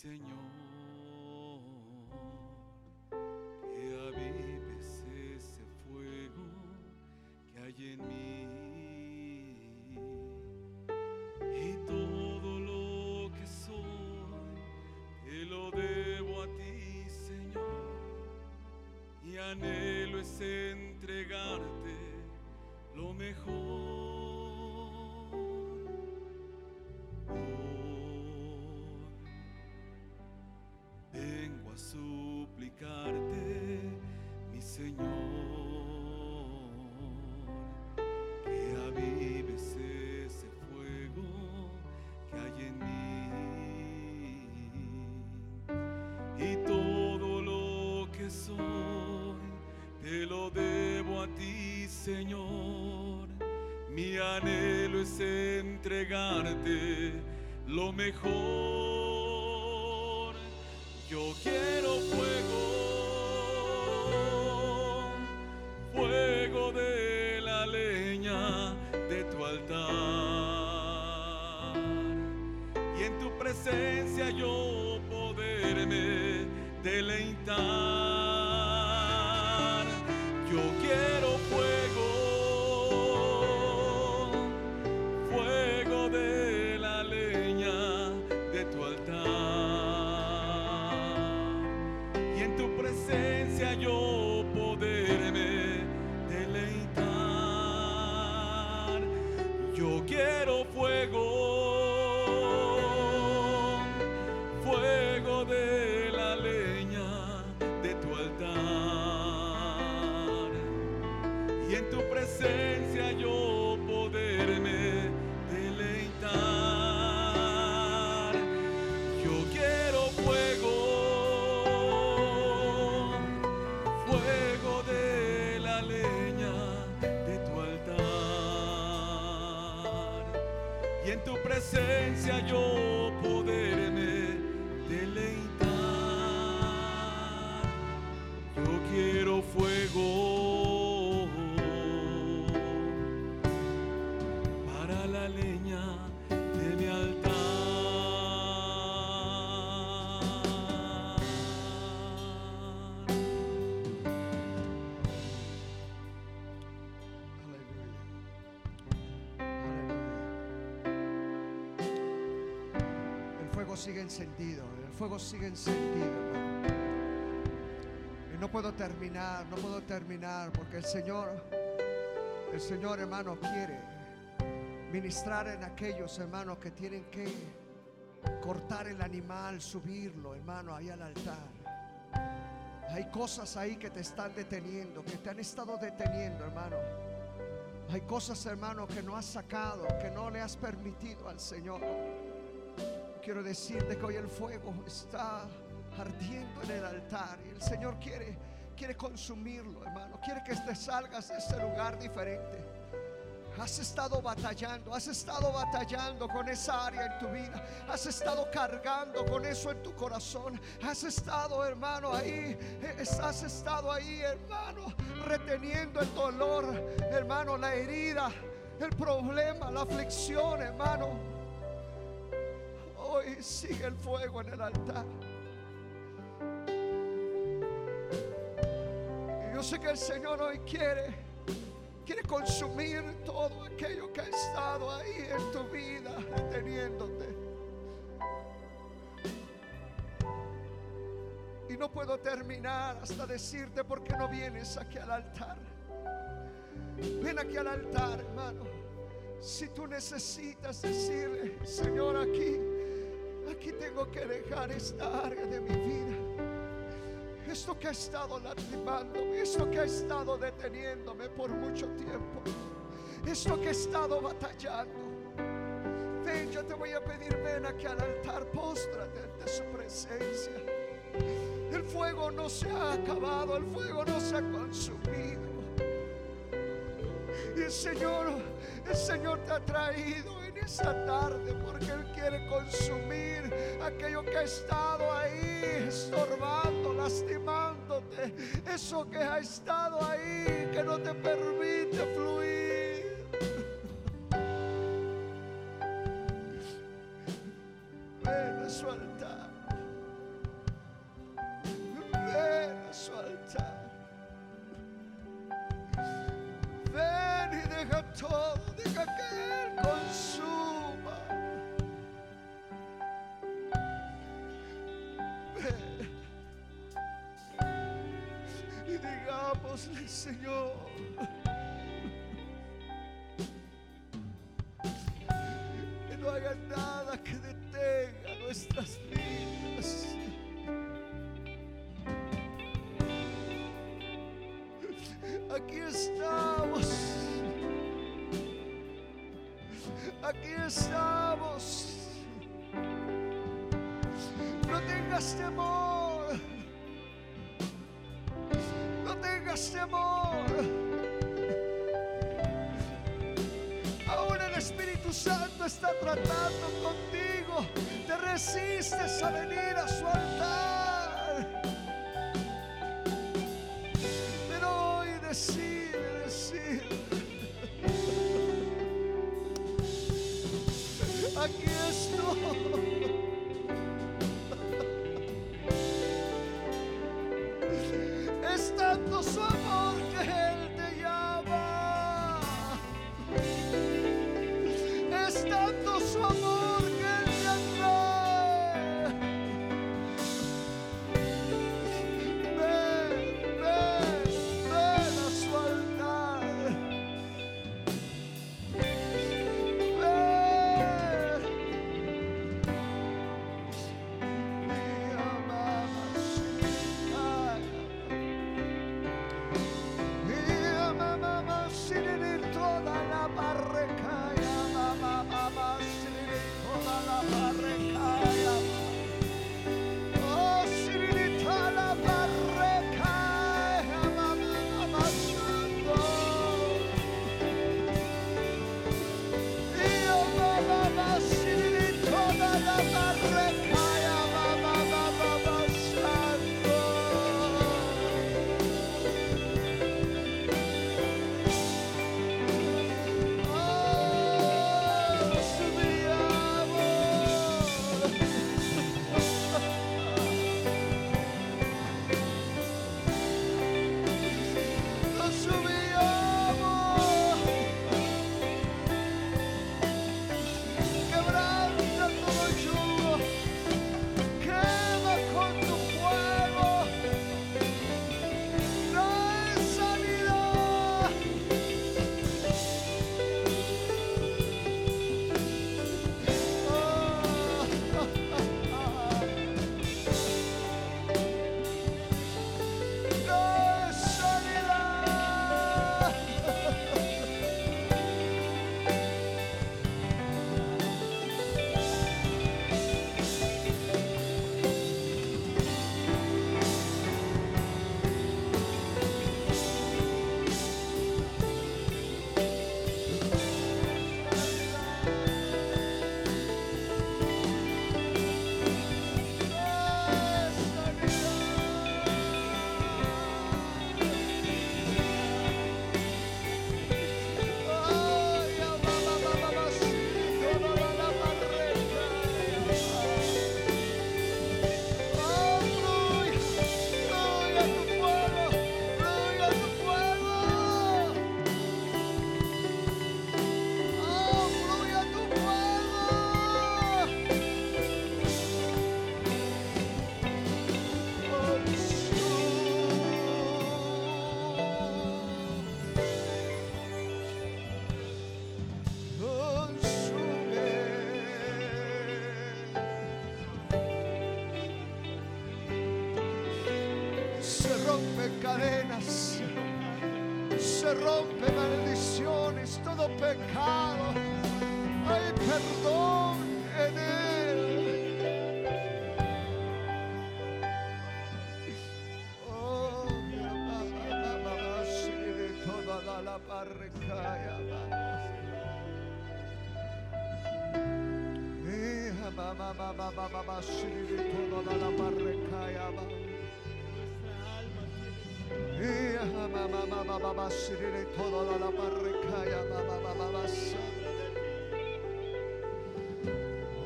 Señor, que avives ese fuego que hay en mí y todo lo que soy te lo debo a ti, Señor, y anhelo es entregarte lo mejor. Mi Señor, que avives ese fuego que hay en mí y todo lo que soy te lo debo a ti, Señor. Mi anhelo es entregarte lo mejor. Sigue encendido, el fuego sigue encendido. Y no puedo terminar, no puedo terminar porque el Señor, el Señor hermano quiere ministrar en aquellos hermanos que tienen que cortar el animal, subirlo hermano ahí al altar. Hay cosas ahí que te están deteniendo, que te han estado deteniendo hermano. Hay cosas hermano que no has sacado, que no le has permitido al Señor. Quiero decirte que hoy el fuego está ardiendo en el altar y el Señor quiere quiere consumirlo, hermano. Quiere que te salgas de ese lugar diferente. Has estado batallando, has estado batallando con esa área en tu vida. Has estado cargando con eso en tu corazón. Has estado, hermano, ahí. Has estado ahí, hermano, reteniendo el dolor, hermano, la herida, el problema, la aflicción, hermano. Sigue el fuego en el altar. Yo sé que el Señor hoy quiere, quiere consumir todo aquello que ha estado ahí en tu vida, reteniéndote. Y no puedo terminar hasta decirte por qué no vienes aquí al altar. Ven aquí al altar, hermano. Si tú necesitas decirle, Señor, aquí, aquí tengo que dejar esta área de mi vida. Esto que ha estado lastimándome, esto que ha estado deteniéndome por mucho tiempo, esto que he estado batallando. Ven, yo te voy a pedir, ven aquí al altar, póstrate ante su presencia. El fuego no se ha acabado, el fuego no se ha consumido. Y el Señor, el Señor te ha traído esta tarde porque Él quiere consumir aquello que ha estado ahí estorbando, lastimándote. Eso que ha estado ahí que no te permite fluir. Está tratando contigo. Te resistes a venir a su altar.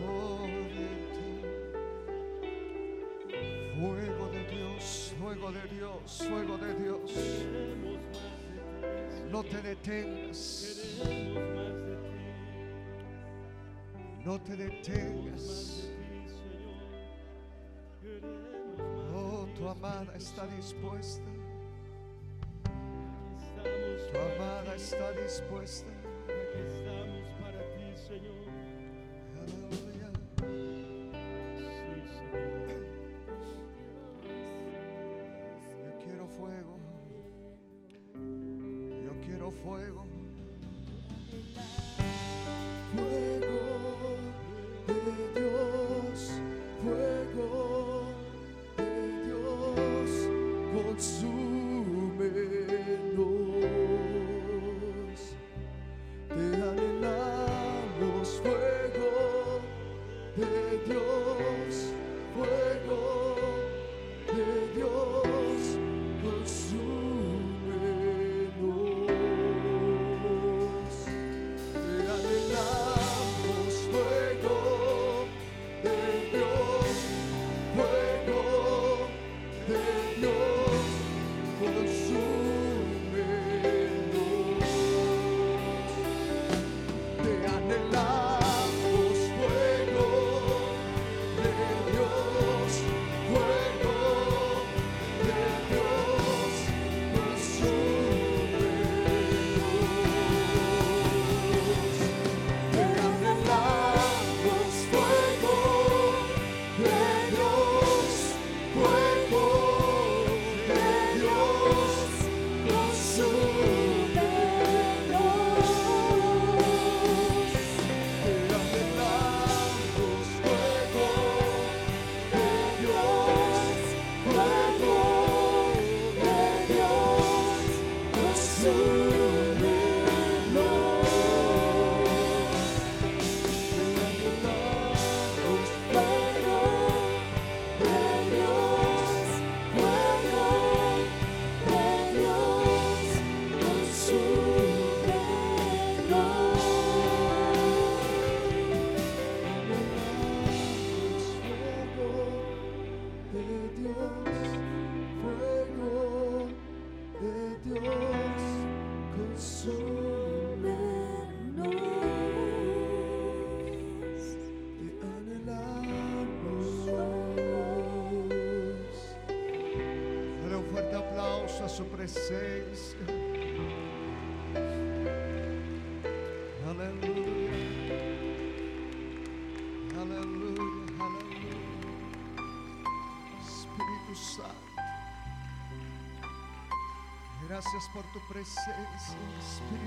Oh fuego de Dios, fuego de Dios, fuego de Dios. No te detengas. No te detengas. Oh, tu amada está dispuesta. Tu amada está dispuesta. Estamos para ti, Señor. Aleluya. Sí, Señor. Yo quiero fuego. Yo quiero fuego. gracias por tu presencia, Espíritu.